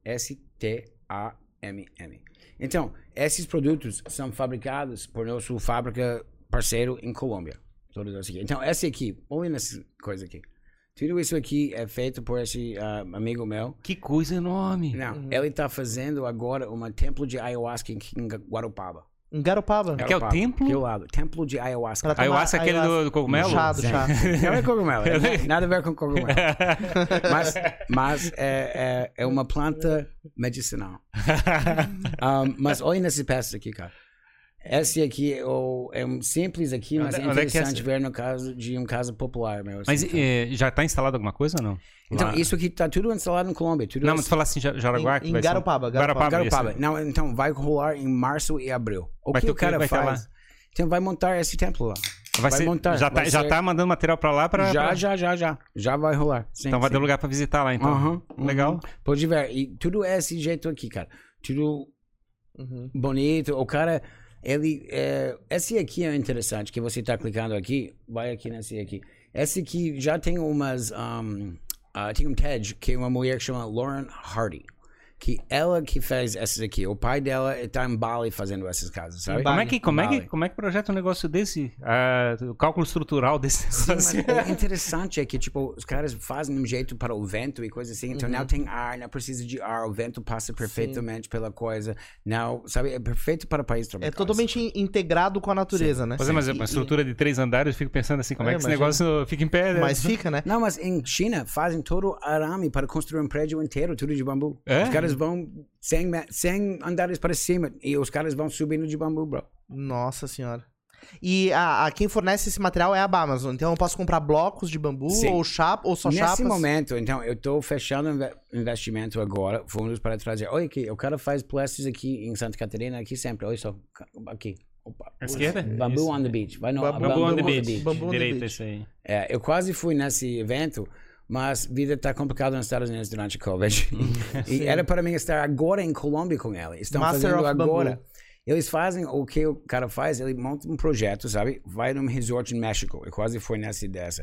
S-T-A-M-M. Então, esses produtos são fabricados por nosso fábrica parceiro em Colômbia. Todos esses aqui. Então, esse aqui, olha nessa coisa aqui. Tudo isso aqui é feito por esse ah, amigo meu. Que coisa enorme. Não, ele está fazendo agora um templo de ayahuasca em Guarupaba. Em Garopaba. Que é o templo? Ao lado. Templo de ayahuasca. Pra Ayahuasca é aquele ayahuasca. do, do cogumelo? Chá do chá. Não é cogumelo, é nada a ver com cogumelo. mas mas é, é, é uma planta medicinal. Um, mas olha nesse peças aqui, cara. Esse aqui é, o, é um simples aqui, mas Onde- é é que é interessante esse? ver no caso de um caso popular, meu. assim, Mas então. eh, já tá instalado alguma coisa ou não? Então, Lá- isso aqui tá tudo instalado em Colômbia. Tudo Não, esse- mas tu fala assim, Ja- Jaraguá? Em- que em vai ser- Garopaba, Garopaba. Garopaba. Não, então vai rolar em março e abril. O Vai que o cara Vai ter faz? lá? Então vai montar esse templo lá. Vai ser, montar, já, tá, vai já ser- tá mandando material pra lá pra. já, pra- já, já, já. Já vai rolar. Sim, Então vai sim. ter lugar pra visitar lá, então. Legal. uhum. Pode ver. E tudo é esse jeito aqui, cara. Tudo Uhum. bonito. O cara, ele. É, esse aqui é interessante, que você tá clicando aqui. Vai aqui nesse aqui. Esse aqui já tem umas. Um, ah, tem um TED que é uma mulher que chama Lauren Hardy. Que ela que fez essas aqui. O pai dela tá em Bali fazendo essas casas, sabe? Como é, que, como, é que, como é que projeta um negócio desse? Ah, o cálculo estrutural desse Mas negócio. o interessante é que, tipo, os caras fazem um jeito para o vento e coisa assim. Então, não tem ar, não precisa de ar. O vento passa perfeitamente pela coisa. Não, sabe? É perfeito para o país É tropical. totalmente in- integrado com a natureza, né? Pois é, mas uma estrutura de três andares, eu fico pensando assim, como é, É, que esse negócio fica em pé? né? Mas fica, né? Não, mas em China fazem todo arame para construir um prédio inteiro, tudo de bambu. É? Os caras caras vão 100, me- 100 andares para cima e os caras vão subindo de bambu, bro. Nossa senhora. E a, a- quem fornece esse material é a Amazon. Então eu posso comprar blocos de bambu Sim. ou chapa ou só Nesse chapas. momento, então, eu estou fechando inve- investimento agora, fundos para trazer. Olha aqui, o cara faz plásticos aqui em Santa Catarina, aqui sempre. Olha só, aqui. Opa. Esquerda? Bambu Isso. on the beach. Vai no Bambu Bambu on the beach. Bambu on the Direita, beach. isso aí. É, eu quase fui nesse evento, mas vida está complicada nos Estados Unidos durante a Covid. e era para mim estar agora em Colômbia com ela. Estão Master fazendo Bambu. agora. Eles fazem o que o cara faz, ele monta um projeto, sabe? Vai num resort em México. Eu quase fui nessa dessa.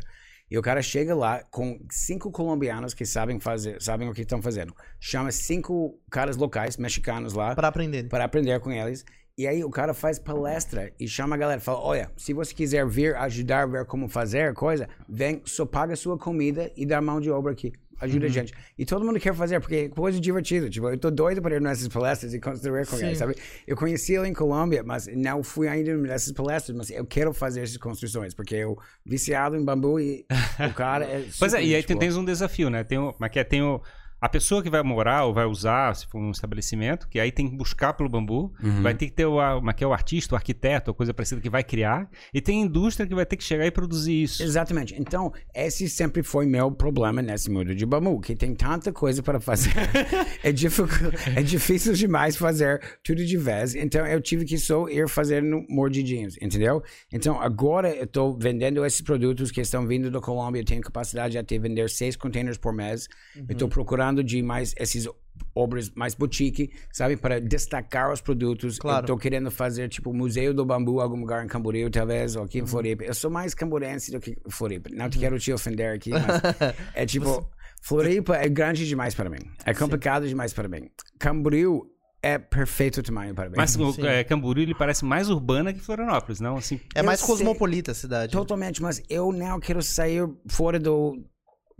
E o cara chega lá com cinco colombianos que sabem fazer, sabem o que estão fazendo. Chama cinco caras locais, mexicanos lá, Pra aprender. para aprender com eles. E aí o cara faz palestra e chama a galera, fala, olha, se você quiser vir ajudar ver como fazer coisa, vem, só paga sua comida e dá mão de obra aqui. Ajuda a gente. E todo mundo quer fazer, porque é coisa divertida. Tipo, eu tô doido para ir nessas palestras e construir com eles, sabe? Eu conheci ele em Colômbia, mas não fui ainda nessas palestras, mas eu quero fazer essas construções, porque eu viciado em bambu e o cara é Pois é, e aí tem, tens um desafio, né? Tem o, mas que é, tem o, a pessoa que vai morar ou vai usar, se for um estabelecimento, que aí tem que buscar pelo bambu, Uhum. vai ter que ter o, a- mas que é o artista, o arquiteto, coisa parecida que vai criar, e tem a indústria que vai ter que chegar e produzir isso. Exatamente. Então, esse sempre foi meu problema nesse mundo de bambu, que tem tanta coisa para fazer. é, dificu- é difícil demais fazer tudo de vez. Então, eu tive que só ir fazendo mordidinhos, entendeu? Então, agora eu estou vendendo esses produtos que estão vindo da Colômbia. Eu tenho capacidade de até vender seis containers por mês. Eu estou procurando de mais esses obras mais boutique, sabe? Para destacar os produtos. Claro. Eu tô querendo fazer, tipo, Museu do Bambu, algum lugar em Camboriú, talvez, ou aqui em Floripa. Eu sou mais camburense do que Floripa. Não te quero te ofender aqui, mas é tipo, Floripa é grande demais para mim. É complicado demais para mim. Camboriú é perfeito tamanho para mim. Mas o Sim. é, Camboriú ele parece mais urbana que Florianópolis, não? Assim, É mais cosmopolita a cidade. Totalmente, mas eu não quero sair fora do...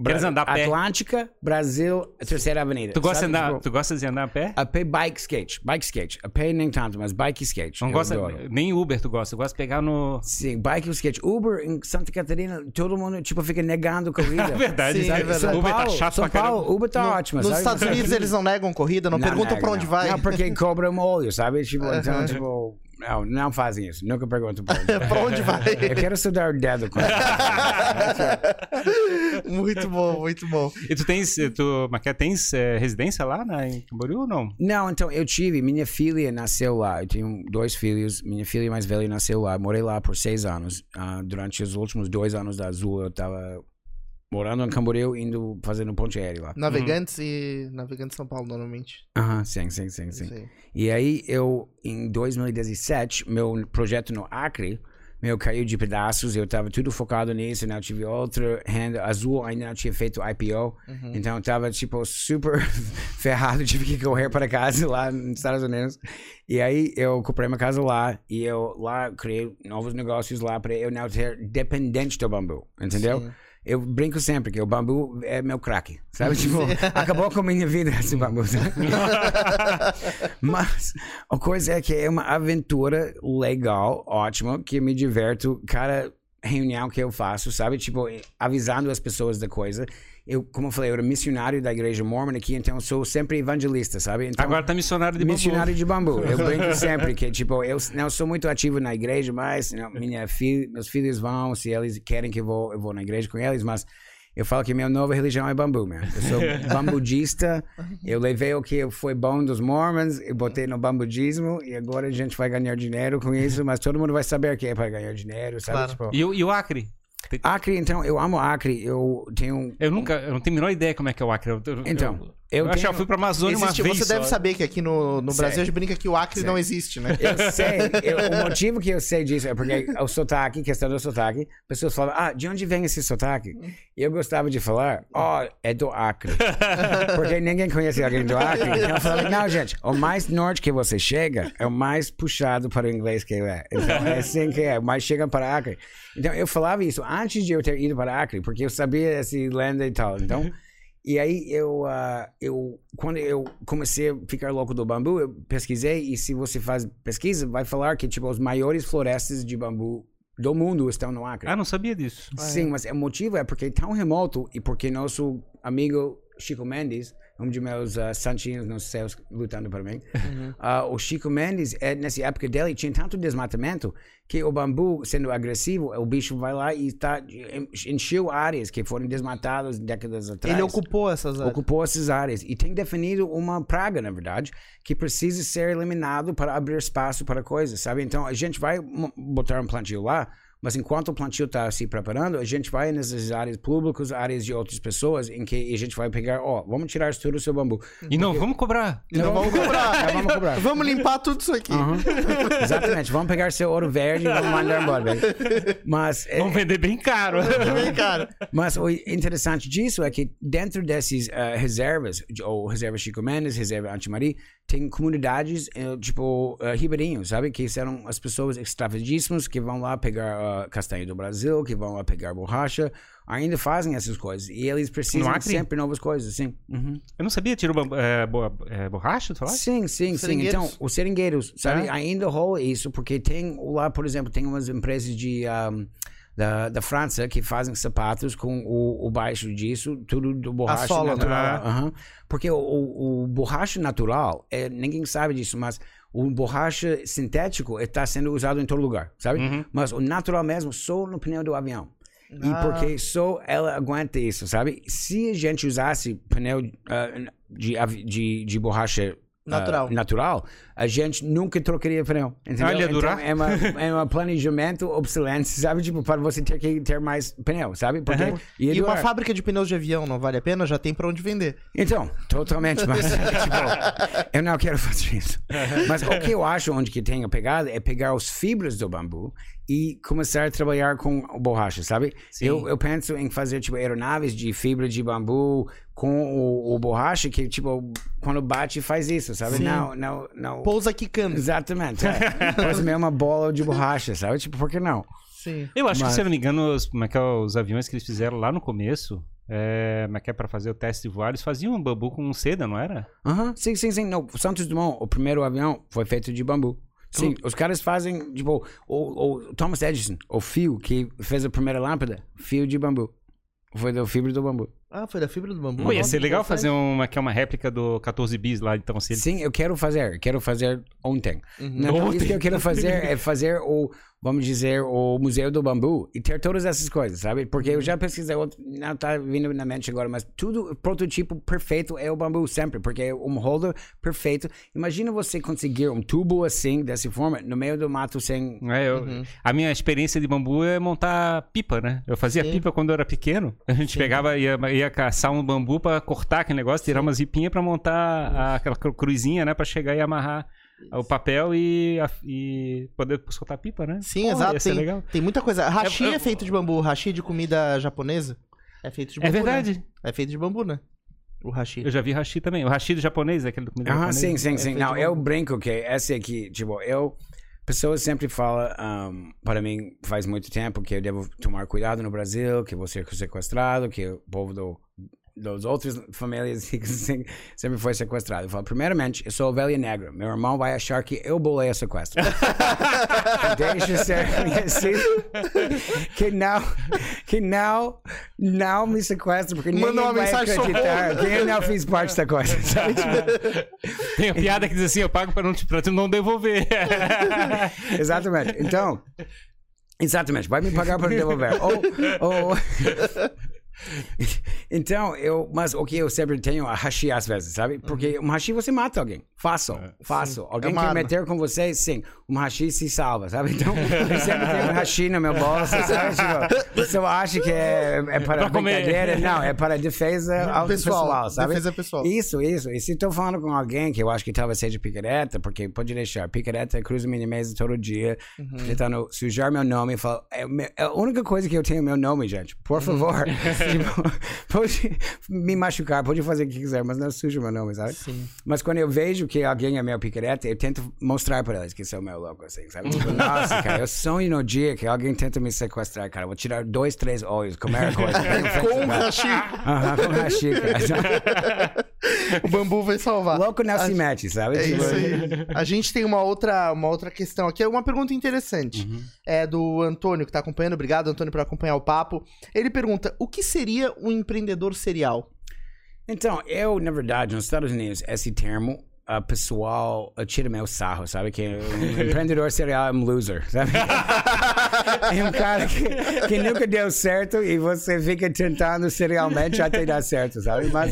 Queres andar a pé? Atlântica, Brasil, Terceira Avenida. tu, gosta andar, Tipo, tu gosta de andar a pé? A pé bike skate. Bike skate. A pé nem tanto, mas bike skate. Não gosta, adoro. nem Uber tu gosta, tu gosta de pegar no... Sim, bike e skate. Uber em Santa Catarina, todo mundo tipo fica negando corrida. É verdade, Sim, sabe? é verdade. São Uber tá Paulo, chato São pra caramba. Paulo, Uber tá ótimo, Nos sabe? Estados Unidos eles não negam corrida, não, perguntam nega, pra onde não. vai. Não, porque cobra um óleo, sabe? Tipo, então, tipo, não, não fazem isso. Nunca perguntam pra onde vai. pra onde vai? Eu quero estudar o dedo com muito bom, muito bom. E tu tens, tu, mas que tens é, residência lá na, em Camboriú ou não? Não, então, eu tive, minha filha nasceu lá, eu tenho dois filhos, minha filha mais velha nasceu lá, morei lá por seis anos. Ah, durante os últimos dois anos da Azul, eu tava morando em Camboriú, indo fazendo ponte aéreo lá. Navegantes e Navegantes São Paulo, normalmente. Aham, sim, sim, sim, sim. Aí. E aí, eu, em 2017, meu projeto no Acre, meu caiu de pedaços, eu tava tudo focado nisso, não tive outra renda, Azul ainda não tinha feito IPO, então eu tava, tipo, super ferrado, tive que correr para casa lá nos Estados Unidos. E aí, eu comprei uma casa lá, e eu lá criei novos negócios lá para eu não ser dependente do bambu, entendeu? Sim. Eu brinco sempre que o bambu é meu crack, sabe? Tipo, acabou com a minha vida esse bambu. sabe? Mas a coisa é que é uma aventura legal, ótima, que me diverto cada reunião que eu faço, sabe? Tipo, avisando as pessoas da coisa. Eu, como eu falei, eu era missionário da igreja mormon aqui, então eu sou sempre evangelista, sabe? Então, Agora tá missionário de bambu. missionário de bambu. Eu brinco sempre que, tipo, eu não sou muito ativo na igreja, mas não, minha filha, meus filhos vão, se eles querem que eu vou, eu vou na igreja com eles, mas eu falo que minha nova religião é bambu, man. Eu sou bambudista, eu levei o que foi bom dos mormons, eu botei no bambudismo, e agora a gente vai ganhar dinheiro com isso, mas todo mundo vai saber que é para ganhar dinheiro, sabe? Claro. Tipo, E, o- e o Acre? Acre, então, eu amo Acre, eu tenho... Eu nunca, eu não tenho a menor ideia como é que é o Acre. Eu, eu- Então, eu, eu eu acho que eu fui pra Amazônia Existe- uma vez você deve só. saber que aqui no, no. Brasil a gente brinca que o Acre Sei. não existe, né? Eu sei. eu- o motivo que eu sei disso é porque o sotaque, questão do sotaque, pessoas falam, ah, de onde vem esse sotaque? E eu gostava de falar, ó, é do Acre. Porque ninguém conhece alguém do Acre. Então eu falei, não, gente, o mais norte que você chega é o mais puxado para o inglês que é. Então é assim que é, mais chega para Acre. Então eu falava isso antes de eu ter ido para Acre, porque eu sabia essa lenda e tal. Então. E aí eu, ah, eu quando eu comecei a ficar louco do bambu, eu pesquisei e se você faz pesquisa, vai falar que tipo os maiores florestas de bambu do mundo estão no Acre. Ah, não sabia disso. Sim, mas o motivo é porque é tão remoto e porque nosso amigo Chico Mendes um de meus uh, santinhos nos céus lutando para mim. Uh, o Chico Mendes, é, nessa época dele, tinha tanto desmatamento que o bambu, sendo agressivo, o bicho vai lá e tá, encheu áreas que foram desmatadas décadas atrás. Ele ocupou essas áreas. Ocupou essas áreas. E tem definido uma praga, na verdade, que precisa ser eliminado para abrir espaço para coisas, sabe? Então, a gente vai botar um plantio lá, mas enquanto o plantio está se preparando, a gente vai nessas áreas públicas, áreas de outras pessoas, em que a gente vai pegar, ó, vamos tirar tudo do seu bambu. E não, vamos cobrar. Não vamos cobrar. Não, vamos cobrar. Vamos limpar tudo isso aqui. Aham. Exatamente, vamos pegar seu ouro verde e vamos mandar embora, velho. Mas, é, Vamos vender bem caro. Vem, cara. mas o interessante disso é que dentro dessas eh, reservas, ou reserva Chico Mendes, reserva Antimari, tem comunidades eh, tipo eh, ribeirinhos, sabe? Que são as pessoas extravadíssimas que vão lá pegar castanha do Brasil, que vão lá pegar borracha, ainda fazem essas coisas. E eles precisam Acre? sempre novas coisas, sim. Uhum. Eu não sabia, tirou é, bo- é, borracha, tu falaste? Sim, sim, sim. Então, os seringueiros, sabe? É. Ainda rola isso, porque tem lá, por exemplo, tem umas empresas de. ahm, da, da França que fazem sapatos com o, o baixo disso, tudo do borracha sola, né? natural. Ah. Aham. Porque o, o, o borracha natural, é, ninguém sabe disso, mas o borracha sintético está sendo usado em todo lugar, sabe? Uhum. Mas o natural mesmo, só no pneu do avião. E Ah. porque só ela aguenta isso, sabe? Se a gente usasse pneu ah, de, de, de borracha ah, Natural. natural, a gente nunca trocaria pneu. Entendeu? Ia então, durar? é uma, é um planejamento obsolente, sabe? Tipo, para você ter que ter mais pneu, sabe? Porque ia E uma fábrica de pneus de avião não vale a pena? Já tem pra onde vender. Então, totalmente, mas tipo, eu não quero fazer isso. Mas o que eu acho onde que tem a pegada é pegar os fibras do bambu e começar a trabalhar com borracha, sabe? Sim. Eu, eu penso em fazer tipo aeronaves de fibra de bambu com o, o borracha que tipo quando bate faz isso, sabe? Sim. Não, não, não. Pousa quicando. Exatamente. É. Faz mesmo uma bola de borracha, sabe? Tipo, por que não? Sim. Eu acho Mas- que, se eu não me engano, os, como é que é, os aviões que eles fizeram lá no começo, é, como é que é pra fazer o teste de voar, eles faziam bambu com seda, não era? Aham, sim, sim, sim. Não, Santos Dumont, o primeiro avião foi feito de bambu. Sim, os caras fazem, tipo, o, o Thomas Edison, o fio que fez a primeira lâmpada, fio de bambu. Foi da fibra do bambu. Ah, foi da fibra do bambu. Pô, ia ser legal fazer uma, que é uma réplica do 14 bis lá, então se ele... Sim, eu quero fazer, quero fazer ontem. Então, Ontem. isso que eu quero fazer é fazer o, vamos dizer, o Museu do Bambu e ter todas essas coisas, sabe? Porque eu já pesquisei, outro- não tá vindo na mente agora, mas tudo, o prototipo perfeito é o bambu sempre, porque é um holder perfeito. Imagina você conseguir um tubo assim, dessa forma, no meio do mato sem... É, eu- A minha experiência de bambu é montar pipa, né? Eu fazia Sim. pipa quando eu era pequeno. A gente pegava, ia, ia caçar um bambu pra cortar aquele negócio, tirar uma zipinha pra montar a- aquela cru- cruzinha, né? Pra chegar e amarrar o papel e, a- e poder soltar pipa, né? Sim, Pô, exato. Ser Tem, legal. tem muita coisa. Hashi Eu- eu- é feito de bambu. Hashi de comida japonesa é feito de É bambu. verdade. né? É feito de bambu, né? O hashi. Eu já vi hashi também. O hashi do japonês, aquele do comida Ah, japonesa. sim, sim, É sim. Não, eu brinco que esse aqui, tipo, eu. Pessoas sempre falam, um, para mim, faz muito tempo que eu devo tomar cuidado no Brasil, que vou ser sequestrado, que o povo do, das outras famílias assim, sempre foi sequestrado. Eu falo, primeiramente, eu sou ovelha negra. Meu irmão vai achar que eu bolei a sequestro. Deixa ser assim, que não, que não, não me sequestra, porque Manda ninguém vai acreditar que eu não fiz parte da coisa, Tem a piada que diz assim, eu pago pra, não te, pra tu não devolver. Exatamente. Então, exatamente, vai me pagar para devolver. Ou, ou... Então, eu, mas o que eu sempre tenho a hashi às vezes, sabe? Porque um hashi você mata alguém. Fácil, fácil. Alguém É uma quer arma. meter com você, sim. Um hashi se salva, sabe? Então, eu sempre tenho um hashi no meu bolso, sabe? Tipo, você acha que é, é para Pra comer. brincadeira? Não, é para defesa ao Pessoal, pessoal, sabe? defesa pessoal. Isso, isso. E se estou falando com alguém que eu acho que talvez seja picareta, porque pode deixar, picareta cruza minha mesa todo dia, Uhum. tentando sujar meu nome fala, é, é a única coisa que eu tenho é meu nome, gente. Por Uhum. favor. tipo, pode me machucar, pode fazer o que quiser, mas não suja meu nome, sabe? Sim. Mas quando eu vejo que alguém é meu picareta, eu tento mostrar para eles que sou meu louco, assim, sabe? Tipo, nossa, cara, eu sonho no dia que alguém tenta me sequestrar, cara. Vou tirar dois, três olhos, comer a coisa. feita, Com hashi. Aham, com hashi, cara. o bambu vai salvar. Louco não se mete, sabe? É Tipo, isso aí. A gente tem uma outra, uma outra questão aqui, é uma pergunta interessante. Uhum. É do Antônio, que tá acompanhando. Obrigado, Antônio, por acompanhar o papo. Ele pergunta: o que seria um empreendedor serial? Então, eu, na verdade, nos Estados Unidos, esse termo a pessoal tira meu sarro, sabe? Que um empreendedor serial é um loser, sabe? é um cara que, que, nunca deu certo e você fica tentando serialmente até dar certo, sabe? Mas,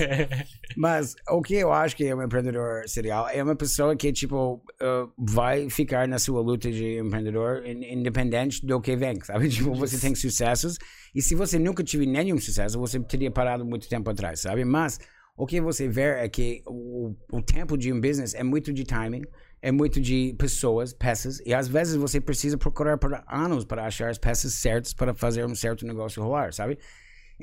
mas o que eu acho que é um empreendedor serial é uma pessoa que, tipo, uh, vai ficar na sua luta de empreendedor independente do que vem, sabe? Tipo, você tem sucessos e se você nunca tiver nenhum sucesso, você teria parado muito tempo atrás, sabe? Mas o que você vê é que o, o tempo de um business é muito de timing, é muito de pessoas, peças, e às vezes você precisa procurar por anos para achar as peças certas para fazer um certo negócio rolar, sabe?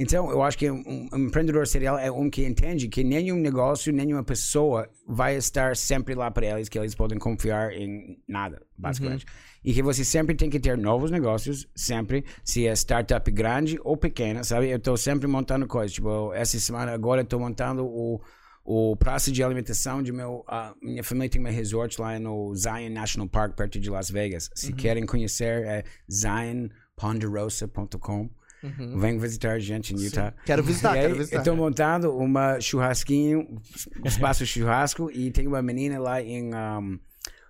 Então, eu acho que um, um, empreendedor serial é um que entende que nenhum negócio, nenhuma pessoa vai estar sempre lá para eles, que eles podem confiar em nada, basicamente. Uhum. E que você sempre tem que ter novos negócios, sempre, se é startup grande ou pequena, sabe? Eu estou sempre montando coisas. Tipo, essa semana agora eu estou montando o, o praça de alimentação de meu. Uh, minha família tem um resort lá no Zion National Park, perto de Las Vegas. Se uhum. querem conhecer, é zionponderosa.com. Uhum. Vem visitar a gente em Utah. Sim. Quero visitar, aí, quero visitar. Tô montando uma churrasquinho, espaço churrasco, e tem uma menina lá em. Um,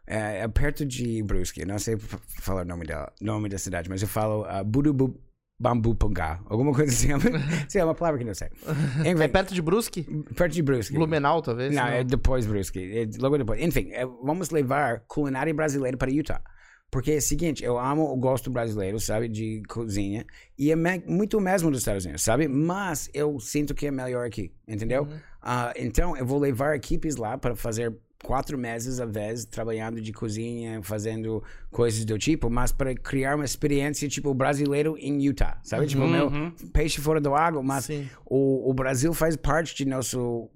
é, é, perto de Brusque, não sei falar o nome dela, nome da cidade, mas eu falo uh, Burubu Bambu Pangá, alguma coisa assim. Sim, é uma palavra que não sei. Enfim, é perto de Brusque? Perto de Brusque. Blumenau, talvez? Não, não. é depois Brusque. É logo depois. Enfim, é, vamos levar culinária brasileira para Utah. Porque é o seguinte, eu amo o gosto brasileiro, sabe, de cozinha. E é me muito mesmo dos Estados Unidos, sabe? Mas eu sinto que é melhor aqui, entendeu? Uhum. Uh, então, eu vou levar equipes lá para fazer quatro meses a vez trabalhando de cozinha, fazendo coisas do tipo, mas para criar uma experiência tipo brasileiro em Utah, sabe? Tipo, uhum. Tipo, meu peixe fora do água, mas o, o Brasil faz parte de nosso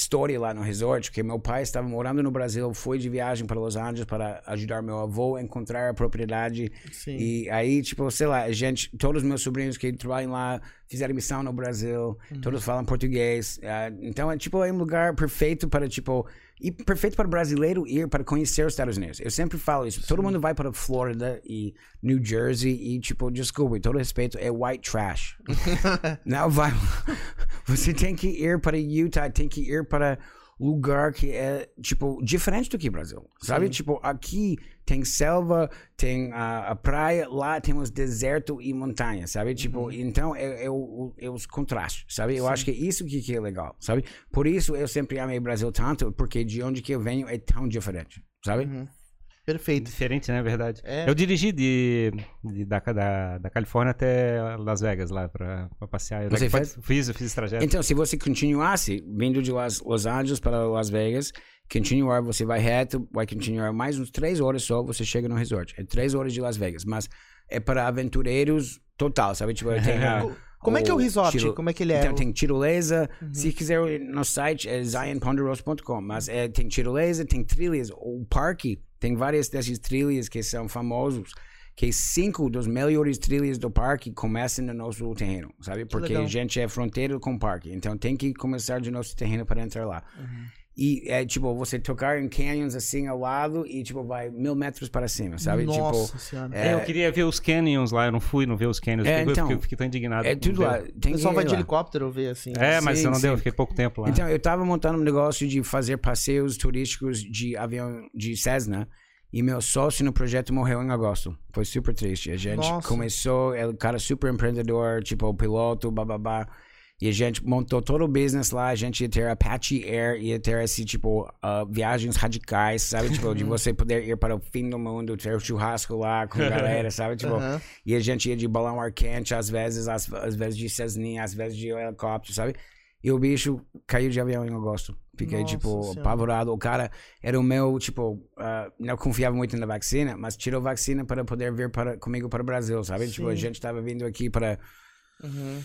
história lá no resort, que meu pai estava morando no Brasil, foi de viagem para Los Angeles para ajudar meu avô a encontrar a propriedade. Sim. E aí, tipo, sei lá, a gente, todos os meus sobrinhos que trabalham lá fizeram missão no Brasil, uhum. todos falam português. Uh, então, é tipo, é um lugar perfeito para, tipo, e perfeito para o brasileiro ir para conhecer os Estados Unidos. Eu sempre falo isso. Sim. Todo mundo vai para Flórida e New Jersey e, tipo, desculpe, todo respeito, é white trash. Não vai. Você tem que ir para Utah, tem que ir para lugar que é, tipo, diferente do que Brasil. Sabe? Sim. Tipo, aqui tem selva, tem a, a, praia, lá temos deserto e montanha, sabe? Tipo, uhum. então é, é, o, é os contrastes, sabe? Eu Sim. acho que é isso que, que é legal, sabe? Por isso eu sempre amei o Brasil tanto, porque de onde que eu venho é tão diferente, sabe? Uhum. Perfeito. Diferente, né? Verdade. É. Eu dirigi de, de da, da, da, Califórnia até Las Vegas lá pra, pra passear. Você fez? Fiz, eu fiz esse trajeto. Então, se você continuasse vindo de Las, Los Angeles para Las Vegas, continuar, você vai reto, vai continuar mais uns três horas só, você chega no resort. É três horas de Las Vegas, mas é para aventureiros total, sabe? Tipo, tem Como é que é o resort? Tiro... Como é que ele é? Então, tem tirolesa. Uhum. Se quiser no site é zionponderosa.com, mas é, tem tirolesa, tem trilhas. O parque tem várias dessas trilhas que são famosos, que cinco dos melhores trilhas do parque começam no nosso terreno, sabe? Porque a gente é fronteira com o parque, então tem que começar de nosso terreno para entrar lá. Uhum. E é tipo, você tocar em canyons assim ao lado e tipo, vai mil metros para cima, sabe? Nossa tipo, senhora. É... Eu queria ver os canyons lá, eu não fui, não ver os canyons. É, então, eu fiquei tão indignado. É tudo lá. Tem o pessoal vai de helicóptero ver assim. É, mas sim, não sim. deu, fiquei pouco tempo lá. Então, eu tava montando um negócio de fazer passeios turísticos de avião de Cessna. E meu sócio no projeto morreu em agosto. Foi super triste. A gente Nossa. começou, é um cara super empreendedor, tipo piloto, bababá. E a gente montou todo o business lá. A gente ia ter Apache Air, ia ter esse tipo uh, viagens radicais, sabe? Tipo, de você poder ir para o fim do mundo, ter o churrasco lá com a galera, sabe? Tipo, E a gente ia de balão ar quente, às vezes, às, às vezes de Cessninha, às vezes de helicóptero, sabe? E o bicho caiu de avião em agosto. Fiquei, Nossa tipo, senhora. apavorado. O cara era o meu, tipo, uh, não confiava muito na vacina, mas tirou vacina para poder vir para, comigo para o Brasil, sabe? Sim. Tipo, a gente estava vindo aqui para. Uhum.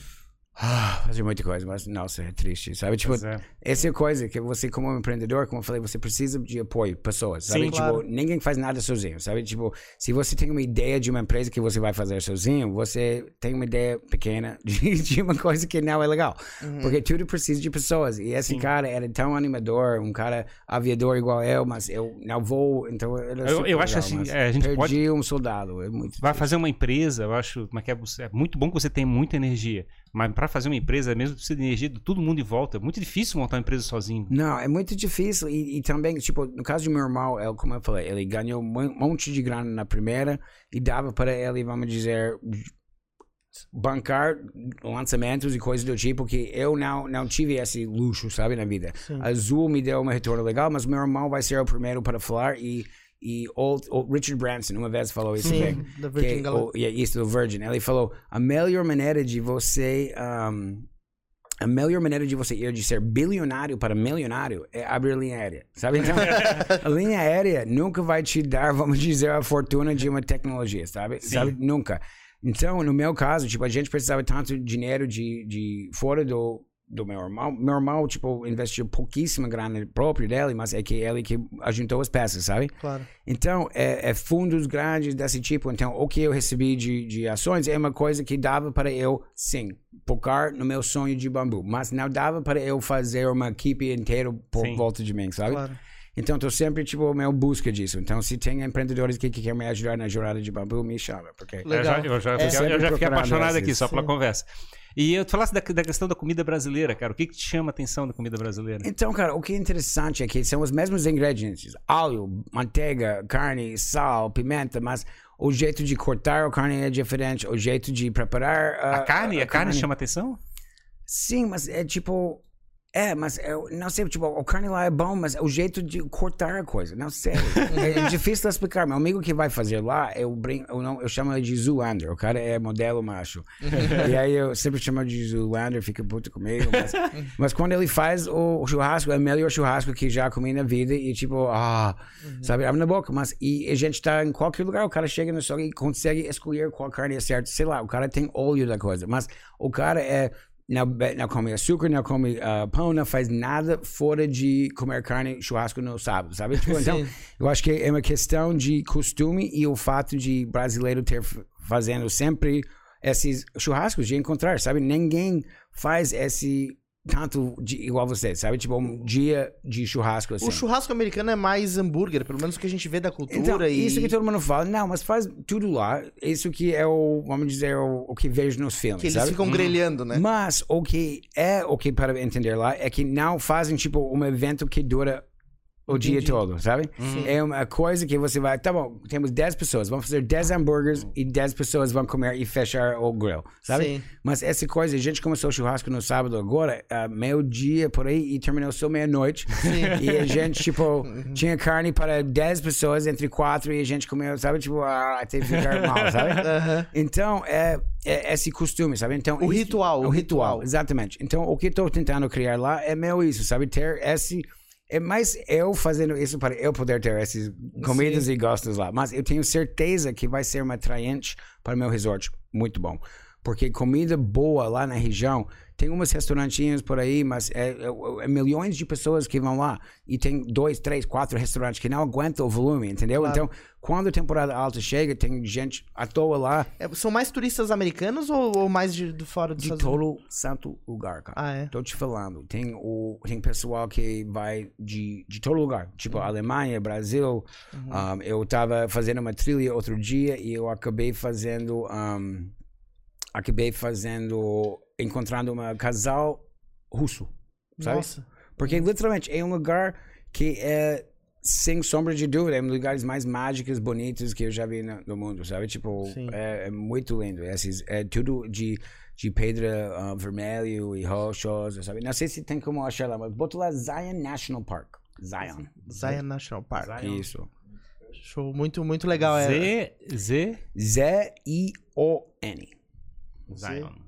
Ah, fazer muita coisa, mas nossa, é triste, sabe? Tipo, é. essa é a coisa que você, como empreendedor, como eu falei, você precisa de apoio, pessoas, sabe? Sim, tipo, claro. ninguém faz nada sozinho, sabe? Tipo, se você tem uma ideia de uma empresa que você vai fazer sozinho, você tem uma ideia pequena de, de uma coisa que não é legal. Uhum. Porque tudo precisa de pessoas. E esse Sim. cara era tão animador, um cara aviador igual eu, mas eu não vou, então eu, eu legal, acho assim, é, a gente perdi pode... um soldado. É vai triste. fazer uma empresa, eu acho, mas é, é muito bom que você tenha muita energia Mas para fazer uma empresa, mesmo precisa de energia de todo mundo em volta. É muito difícil montar uma empresa sozinho. Não, é muito difícil. E, e também, tipo, no caso do meu irmão, ele, como eu falei, ele ganhou um monte de grana na primeira e dava para ele, vamos dizer, bancar lançamentos e coisas do tipo que eu não não tive esse luxo, sabe, na vida. Sim. Azul me deu uma retorno legal, mas meu irmão vai ser o primeiro para falar e e o, o Richard Branson uma vez falou isso Sim, da Virgin que, o, isso do Virgin. Ele falou a melhor maneira de você um, a melhor maneira de você ir de ser bilionário para milionário é abrir linha aérea, sabe? Então, a linha aérea nunca vai te dar, vamos dizer, a fortuna de uma tecnologia, sabe? Sim. Sabe? Nunca. Então, no meu caso, tipo, a gente precisava tanto dinheiro de, de fora do, do meu irmão. Meu irmão, tipo, investiu pouquíssima grana própria dele, mas é que ele que ajuntou as peças, sabe? Claro. Então, é, é, fundos grandes desse tipo. Então, o que eu recebi de, de ações é uma coisa que dava para eu, sim, focar no meu sonho de bambu. Mas não dava para eu fazer uma equipe inteira por sim. volta de mim, sabe? Claro. Então, estou sempre, tipo, meu busca disso. Então, se tem empreendedores que, que querem me ajudar na jornada de bambu, me chama. Porque... Legal. Eu já, eu já, é, eu já fiquei apaixonado aqui, só pela conversa. E eu falasse da, da, questão da comida brasileira, cara. O que, que te chama a atenção da comida brasileira? Então, cara, o que é interessante é que são os mesmos ingredientes: alho, manteiga, carne, sal, pimenta, mas o jeito de cortar a carne é diferente, o jeito de preparar. A, a carne? A, a carne, carne chama atenção? Sim, mas é tipo. É, mas eu não sei, tipo, o carne lá é bom, mas é o jeito de cortar a coisa, não sei. é difícil de explicar. Meu amigo que vai fazer lá, eu, brinco, eu, não, eu chamo ele de Zoolander, o cara é modelo macho. e aí eu sempre chamo de Zoolander, fica puto comigo. Mas, mas quando ele faz o, churrasco, é o melhor churrasco que já comi na vida e tipo, ah, uhum. sabe, abre na boca. Mas e a gente tá em qualquer lugar, o cara chega no sol e consegue escolher qual carne é certa. Sei lá, o cara tem óleo da coisa, mas o cara é não, não come açúcar, não come uh, pão, não faz nada fora de comer carne churrasco no sábado, sabe? Tipo, então, eu acho que é uma questão de costume e o fato de brasileiro ter fazendo sempre esses churrascos de encontrar, sabe? Ninguém faz esse tanto de, igual você, sabe? Tipo, um dia de churrasco assim. O churrasco americano é mais hambúrguer, pelo menos o que a gente vê da cultura. Então, e... Isso que todo mundo fala, não, mas faz tudo lá. Isso que é o, vamos dizer, o, o que vejo nos filmes. Que eles sabe? ficam grelhando, né? Mas o que é o que para entender lá é que não fazem, tipo, um evento que dura o Entendi. dia todo, sabe? Sim. É uma coisa que você vai, tá bom, temos 10 pessoas, vamos fazer 10 hambúrgueres e 10 pessoas vão comer e fechar o grill, sabe? Sim. Mas essa coisa, a gente começou o churrasco no sábado agora, uh, meio-dia por aí e terminou só meia-noite. E a gente, tipo, tinha carne para 10 pessoas entre 4 e a gente comeu, sabe? Tipo, ah, até ficar mal, sabe? Então, é, é esse costume, sabe? Então, o isso, ritual. O ritual, ritual, exatamente. Então, o que estou tentando criar lá é meio isso, sabe? Ter esse é mais eu fazendo isso para eu poder ter essas comidas Sim. e gostos lá. Mas eu tenho certeza que vai ser uma atraente para o meu resort muito bom. Porque comida boa lá na região tem umas restaurantinhos por aí, mas é, é, é, milhões de pessoas que vão lá. E tem dois, três, quatro restaurantes que não aguentam o volume, entendeu? Claro. Então, quando a temporada alta chega, tem gente à toa lá. É, são mais turistas americanos ou, ou mais de, de fora do De todo santo lugar, cara. Ah, é? Tô te falando. Tem, o, tem pessoal que vai de, de todo lugar. Tipo, uhum. Alemanha, Brasil. Uhum. Um, eu tava fazendo uma trilha outro dia e eu acabei fazendo... Um, acabei fazendo encontrando um casal russo, sabe? Nossa. Porque literalmente é um lugar que é sem sombra de dúvida, é um dos lugares mais mágicos, bonitos que eu já vi no, no mundo, sabe? Tipo, é, é, muito lindo. É, é tudo de, de pedra uh, vermelho e rochosa, sabe? Não sei se tem como achar lá, mas boto lá Zion National Park. Zion. Zion National Park. Zion. Isso. Show muito, muito legal. Z, é... Z? Z-I-O-N. Zion.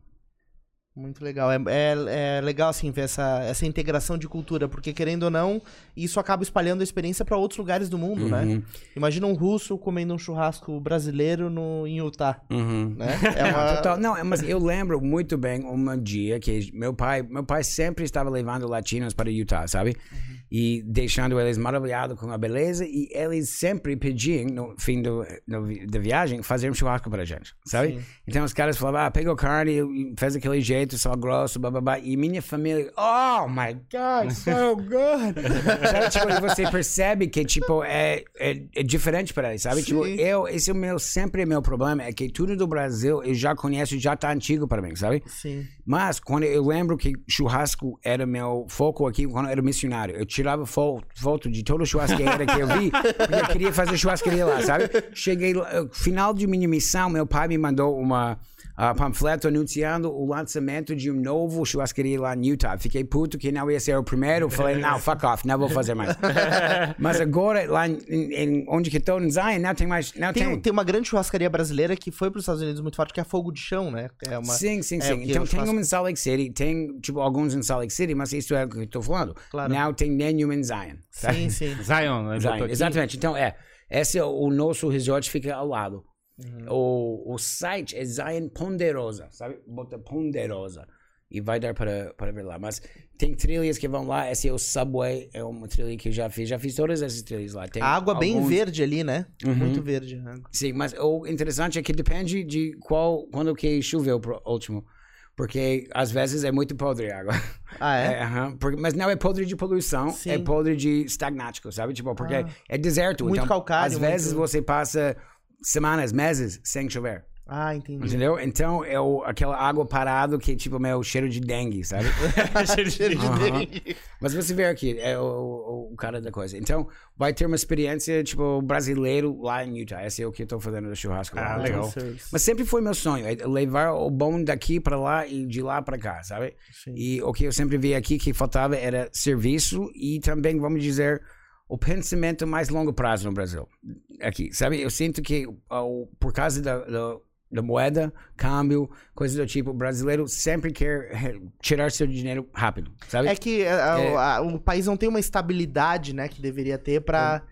Muito legal. É, é, é, legal, assim, ver essa, essa integração de cultura, porque querendo ou não, isso acaba espalhando a experiência para outros lugares do mundo, né? uhum. né? Imagina um russo comendo um churrasco brasileiro no, em Utah. Uhum. Né? É uma... Total. Não, mas eu lembro muito bem um dia que meu pai, meu pai sempre estava levando latinos para Utah, sabe? Uhum e deixando eles maravilhados com a beleza e eles sempre pediam no fim do, no, da viagem fazer um churrasco para a gente, sabe? Sim. Então os caras falavam, ah, pegou carne e fez aquele jeito feito sal grosso, bababá. E minha família, oh my God, so good. sabe, tipo, você percebe que, tipo, é, é, é diferente para eles, sabe? Tipo, Sim. eu, esse é o meu, sempre é meu problema, é que tudo do Brasil eu já conheço, já tá antigo para mim, sabe? Sim. Mas quando eu lembro que churrasco era meu foco aqui quando eu era missionário, eu tirava fo foto de toda churrasqueira que eu vi, porque eu queria fazer churrasqueria lá, sabe? Cheguei final de minha missão, meu pai me mandou uma uh, panfleto anunciando o lançamento de um novo churrasqueria lá em Utah. Fiquei puto que não ia ser o primeiro, falei, não, fuck off, não vou fazer mais. Mas agora lá em, em- onde que estou, em Zion, não tem mais, não Tem, tem. tem uma grande churrascaria brasileira que foi para os Estados Unidos muito forte, que é a Fogo de Chão, né? É uma... Sim, sim, é, sim. então tem faço- um em Salt Lake City, tem tipo alguns em Salt Lake City, mas isso é o que eu estou falando. Claro. Não tem nenhum em Zion. tá? Sim, sim. Zion, Zion. Exatamente. Então é, esse é o, o nosso resort fica ao lado. Uhum. O, o site é Zion Ponderosa, sabe? Bota Ponderosa. E vai dar para, para ver lá. Mas tem trilhas que vão lá. Esse é o Subway, é uma trilha que eu já fiz. Já fiz todas essas trilhas lá. Tem A água bem alguns- verde ali, né? Uhum. Muito verde. né? Sim, mas o interessante é que depende de qual, quando que choveu pro último. Porque às vezes é muito podre a água. Ah, é? É, aham, porque- mas não é podre de poluição, Sim. é podre de estagnático, sabe? Tipo, porque Ah. é deserto. Muito então, calcário, Às vezes muito- você passa semanas, meses sem chover. Ah, entendi. Entendeu? Então é o, aquela água parada que tipo meu cheiro de dengue, sabe? Cheiro de Aham. dengue. Mas você vê aqui, é o, o, o cara da coisa. Então, vai ter uma experiência, tipo, brasileiro lá em Utah. Esse é o que eu tô fazendo no churrasco. Ah, lá. legal. Mas sempre foi meu sonho, é levar o bom daqui para lá e de lá para cá, sabe? Sim. E o que eu sempre vi aqui que faltava era serviço e também, vamos dizer, o pensamento mais longo prazo no Brasil. Aqui, sabe? Eu sinto que ao- por causa da, da, da moeda, câmbio, coisas do tipo, o brasileiro sempre quer eh, tirar seu dinheiro rápido, sabe? É que a- É. a- o país não tem uma estabilidade, né, que deveria ter pra...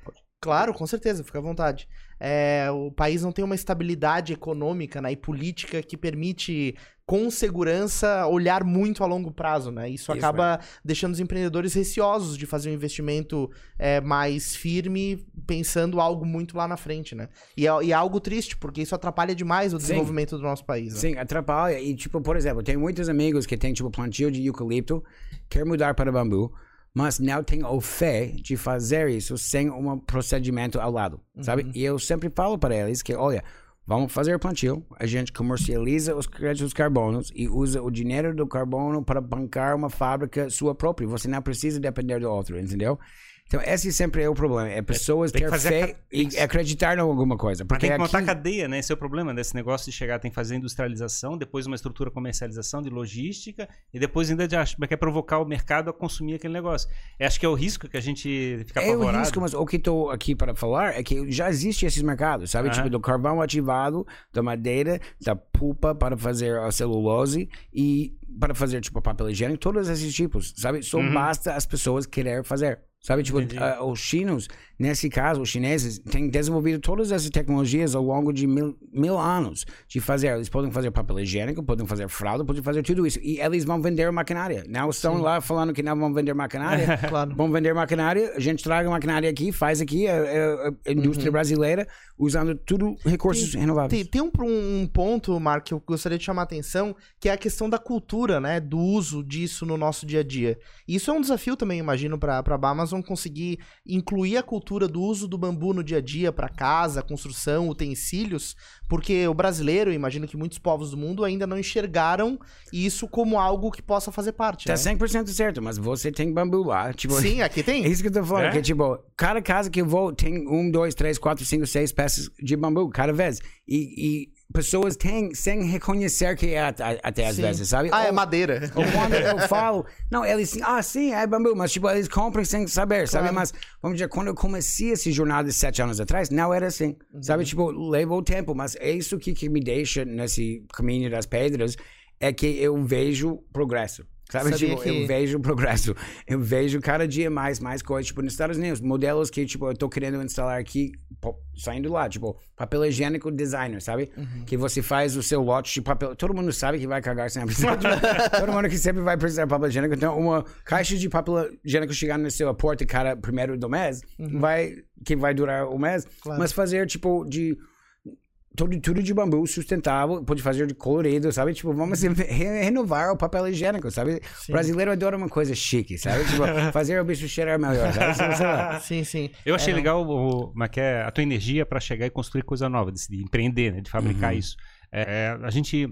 Claro, com certeza, fica à vontade. É, o país não tem uma estabilidade econômica né, e política que permite, com segurança, olhar muito a longo prazo, né? Isso, Isso, acaba deixando os empreendedores receosos de fazer um investimento é, mais firme, pensando algo muito lá na frente, né? E é, e é algo triste, porque isso atrapalha demais o Sim. desenvolvimento do nosso país. né? Sim, atrapalha. E, tipo, por exemplo, tem muitos amigos que têm, tipo, plantio de eucalipto, quer mudar para bambu, mas não tem o fé de fazer isso sem um procedimento ao lado, sabe? E eu sempre falo para eles que, olha, vamos fazer plantio, a gente comercializa os créditos carbonos e usa o dinheiro do carbono para bancar uma fábrica sua própria. Você não precisa depender do outro, entendeu? Então, esse sempre é o problema. É pessoas tem que ter fé e acreditar em alguma coisa. Porque tem que montar aqui... cadeia, né? Esse é o problema desse negócio de chegar, tem que fazer industrialização, depois uma estrutura comercialização de logística e depois ainda de, ach- quer provocar o mercado a consumir aquele negócio. Eu acho que é o risco que a gente fica É o apavorado. risco, mas o que estou aqui para falar é que já existe esses mercados, sabe? Aham. Tipo, do carvão ativado, da madeira, da pulpa para fazer a celulose e para fazer, tipo, papel higiênico, todos esses tipos, sabe? Só Uhum. basta as pessoas querer fazer. Sabe, tipo, ah, os chinos, nesse caso, os chineses, têm desenvolvido todas essas tecnologias ao longo de mil, mil anos de fazer. Eles podem fazer papel higiênico, podem fazer fralda, podem fazer tudo isso. E eles vão vender maquinária. Não estão lá falando que não vão vender maquinária. Claro. Vão vender maquinária, a gente traga maquinária aqui, faz aqui a, a- a indústria brasileira, usando tudo recursos renováveis. Tem, tem um, um ponto, Mark, que eu gostaria de chamar a atenção, que é a questão da cultura, né? Do uso disso no nosso dia a dia. Isso é um desafio também, imagino, para a Amazon conseguir incluir a cultura do uso do bambu no dia a dia, para casa, construção, utensílios, porque o brasileiro, imagino que muitos povos do mundo ainda não enxergaram isso como algo que possa fazer parte. Tá né? 100% certo, mas você tem bambu lá. Tipo, Sim, aqui É tem. isso que eu tô falando, É? que tipo, cada casa que eu vou tem um, dois, três, quatro, cinco, seis peças de bambu, cada vez. E, e pessoas têm sem reconhecer que é até, às Sim. vezes, sabe? Ah, é Ou- madeira. Ou quando eu falo, não, eles assim, ah, sim, é bambu, mas tipo, eles compram sem saber, sabe? Claro. Mas, vamos dizer, quando eu comecei esse jornada sete anos atrás, não era assim, sabe? Uhum. Tipo, levou tempo, mas é isso que, que me deixa nesse caminho das pedras, é que eu vejo progresso. Sabe, Sabia tipo, que- eu vejo progresso. Eu vejo cada dia mais, mais coisas. Tipo, nos Estados Unidos, modelos que, tipo, eu tô querendo instalar aqui, saindo lá. Tipo, papel higiênico designer, sabe? Uhum. Que você faz o seu lote de papel. Todo mundo sabe que vai cagar sempre. Todo mundo que sempre vai precisar de papel higiênico. Então, uma caixa de papel higiênico chegando no seu porta cada primeiro do mês, vai, que vai durar o mês. Uhum. Claro. Mas fazer, tipo, de tudo, tudo de bambu sustentável, pode fazer de colorido, sabe? Tipo, vamos re renovar o papel higiênico, sabe? Sim. O brasileiro adora uma coisa chique, sabe? Tipo, fazer o bicho cheirar melhor, sabe? Sim, sim. Eu achei é, legal o, é, é a tua energia para chegar e construir coisa nova, de, de empreender, né? de fabricar uhum. isso. É, a gente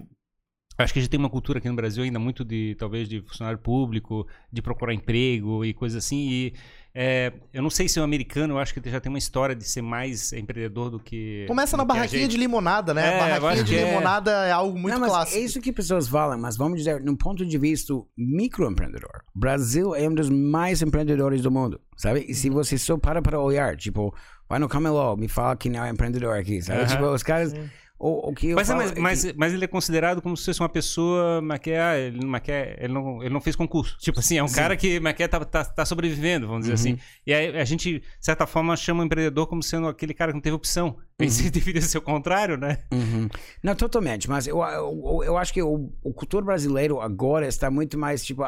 Acho que a gente tem uma cultura aqui no Brasil ainda muito de, talvez, de funcionário público, de procurar emprego e coisas assim. E é, eu não sei se o americano, eu acho que já tem uma história de ser mais empreendedor do que. Começa na barraquinha de limonada, né? É, barraquinha de é... limonada é algo muito não, clássico. É isso que pessoas falam, mas vamos dizer, num ponto de vista microempreendedor, Brasil é um dos mais empreendedores do mundo, sabe? E se uhum. você só para para olhar, tipo, vai no camelô, me fala que não é empreendedor aqui, sabe? Uhum. Tipo, os caras. Sim que mas, mas, é mas, que... mas, ele é considerado como se fosse uma pessoa, mas que, ah, ele, mas que, ele, não, ele não fez concurso. Tipo assim, é um Sim. cara que, mas que tá, tá, tá sobrevivendo, vamos dizer uhum. assim. E aí a gente, de certa forma, chama o empreendedor como sendo aquele cara que não teve opção. Uhum. Esse deveria ser o contrário, né? Uhum. Não, totalmente. Mas eu, eu, eu acho que o, o cultura brasileiro agora está muito mais, tipo,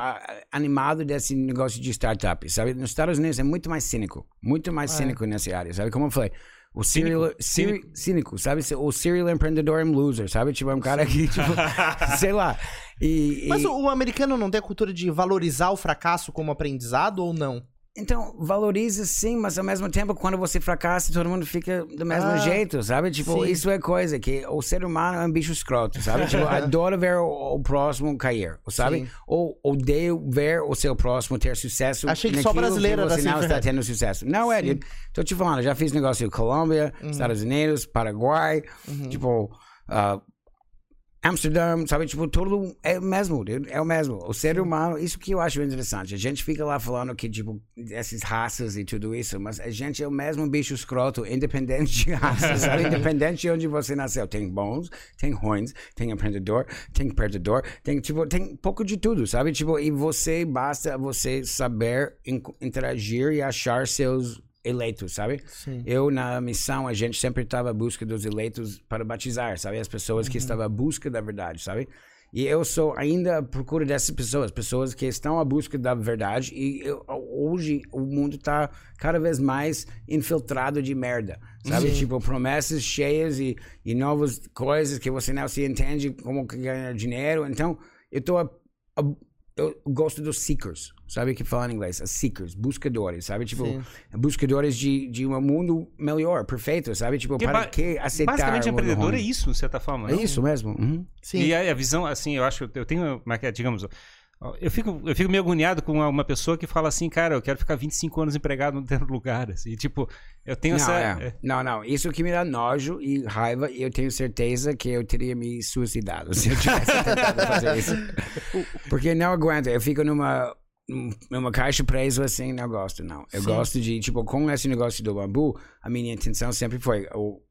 animado desse negócio de startup, sabe? Nos Estados Unidos é muito mais cínico. Muito mais ah, cínico é. nessa área, sabe? Como eu falei o serial, cínico. cínico, sabe? O serial empreendedor and loser, sabe? Tipo, é um cara que, tipo, sei lá. E, Mas o, o americano não tem a cultura de valorizar o fracasso como aprendizado ou não? Então, valoriza sim, mas ao mesmo tempo, quando você fracassa, todo mundo fica do mesmo ah, jeito, sabe? Tipo, sim. isso é coisa que o ser humano é um bicho escroto, sabe? Tipo, adora ver o, o, próximo cair, sabe? Sim. Ou odeia ver o seu próximo ter sucesso. Achei que só brasileiro que você não está tendo sucesso. Não, é, eu tô te falando, já fiz negócio em Colômbia, uhum. Estados Unidos, Paraguai, uhum. tipo, uh, Amsterdã, sabe? Tipo, tudo é o mesmo, é o mesmo. O ser humano, isso que eu acho interessante. A gente fica lá falando que, tipo, essas raças e tudo isso, mas a gente é o mesmo bicho escroto, independente de raça, sabe? Independente de onde você nasceu. Tem bons, tem ruins, tem empreendedor, tem perdedor, tem, tipo, tem pouco de tudo, sabe? Tipo, e você, basta você saber interagir e achar seus eleitos, sabe? Sim. Eu, na missão, a gente sempre estava à busca dos eleitos para batizar, sabe? As pessoas que uhum. estavam à busca da verdade, sabe? E eu sou ainda à procura dessas pessoas, pessoas que estão à busca da verdade. E eu, hoje o mundo está cada vez mais infiltrado de merda, sabe? Sim. Tipo, promessas cheias e, e novas coisas que você não se entende como ganhar dinheiro. Então, eu estou eu gosto dos seekers, sabe que fala em inglês? As seekers, buscadores, sabe? Tipo, Sim. buscadores de, de um mundo melhor, perfeito, sabe? Tipo, que para que aceitar Basicamente, empreendedor é isso, de certa forma. É isso mesmo. Uhum. Sim. E aí, a visão, assim, eu acho, eu tenho, é digamos, eu fico, eu fico meio agoniado com uma, pessoa que fala assim, cara, eu quero ficar 25 anos empregado no lugar. Assim, tipo, eu tenho não, essa. É. Não, não. Isso que me dá nojo e raiva, e eu tenho certeza que eu teria me suicidado se eu tivesse tentado fazer isso. Porque não aguento. Eu fico numa numa caixa preso assim, não gosto, não. Eu Sim. gosto de, tipo, com esse negócio do bambu, a minha intenção sempre foi, o,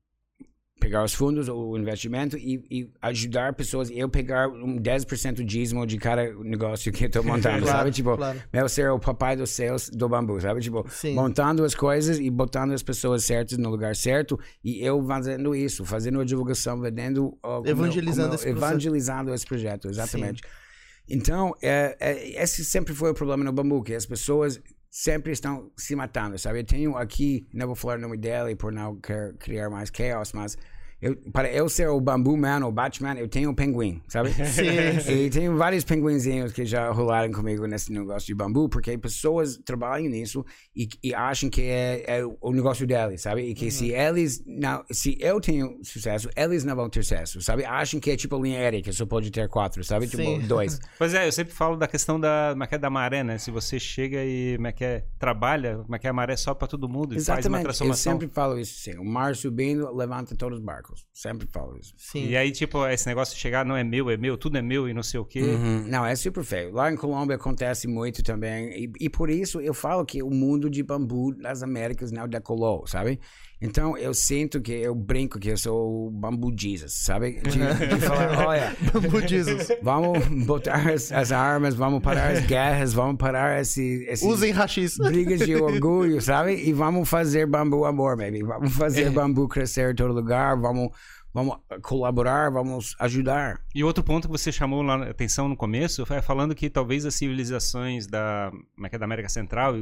pegar os fundos, o investimento e, e ajudar pessoas. Eu pegar um 10% dízimo de cada negócio que eu tô montando, claro, sabe? Tipo, claro. eu ser o papai dos céus do bambu, sabe? Tipo, Sim. montando as coisas e botando as pessoas certas no lugar certo e eu fazendo isso, fazendo a divulgação, vendendo... Uh, evangelizando como, esse Evangelizando esse projeto, exatamente. Sim. Então, é, é, esse sempre foi o problema no bambu, que as pessoas sempre estão se matando, sabe? Eu tenho aqui, não vou falar o nome dela por não querer criar mais caos, mas eu, para eu ser o Bambu Man, o Batman, eu tenho um pinguim, sabe? Sim, sim. E tenho vários pinguinzinhos que já rolaram comigo nesse negócio de bambu, porque pessoas trabalham nisso e, e acham que é, é, o negócio deles, sabe? E que uhum. se eles não, se eu tenho sucesso, eles não vão ter sucesso, sabe? Acham que é tipo linha aérea, que só pode ter quatro, sabe? Tipo sim. dois. Pois é, eu sempre falo da questão da, é é, da maré, né? Se você chega e como é que é, trabalha, como é que é a maré só para todo mundo e Exatamente. faz uma transformação. Eu sempre falo isso, sim. O mar subindo levanta todos os barcos. Sempre falo isso. Sim. E aí, tipo, esse negócio de chegar, não é meu, é meu, tudo é meu e não sei o quê. Uhum. Não, é super feio. Lá em Colômbia acontece muito também. E, e, por isso eu falo que o mundo de bambu das Américas não decolou, sabe? Então eu sinto que eu brinco que eu sou o Bambu Jesus, sabe? De, de falar, olha, Bambu Jesus. Vamos botar as, as, armas, vamos parar as guerras, vamos parar esse, esse Usem rachis. brigas de orgulho, sabe? E vamos fazer bambu amor, baby. Vamos fazer é. bambu crescer em todo lugar, vamos vamos colaborar, vamos ajudar. E outro ponto que você chamou lá a atenção no começo foi falando que talvez as civilizações da, é é, da América Central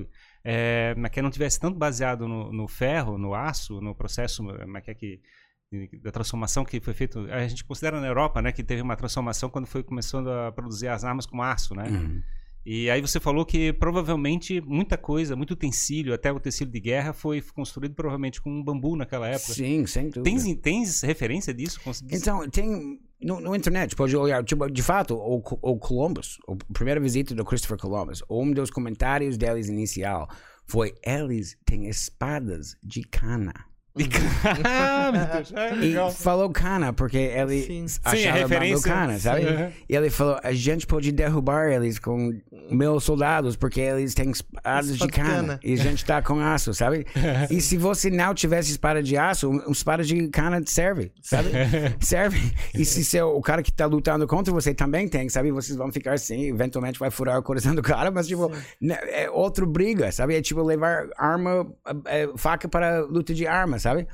é, que não tivesse tanto baseado no, no, ferro, no aço, no processo é que, é que da transformação que foi feita. A gente considera na Europa, né, que teve uma transformação quando foi começando a produzir as armas com aço, né? Uhum. E aí você falou que provavelmente muita coisa, muito utensílio, até o utensílio de guerra foi construído provavelmente com bambu naquela época. Sim, sem dúvida. Tens, tens referência disso? Consegui- Então, tem no, no internet, pode olhar, tipo, de fato, o, o Columbus, a primeira visita do Christopher Columbus, um dos comentários deles inicial foi: eles têm espadas de cana. ah, meu Deus. Ah, E falou cana porque ele Sim. Sim, achava a referência. cana, sabe? Sim. Uhum. E ele falou, a gente pode derrubar eles com meus soldados porque eles têm espadas de Espada de cana. cana. E a gente tá com aço, sabe? e se você não tivesse espada de aço, um- uma espada de cana serve, sabe? serve. E se seu, o cara que tá lutando contra você também tem, sabe? Vocês vão ficar assim, eventualmente vai furar o coração do cara, mas tipo, né, é outro briga, sabe? É tipo levar arma, é, faca para luta de arma, sabe?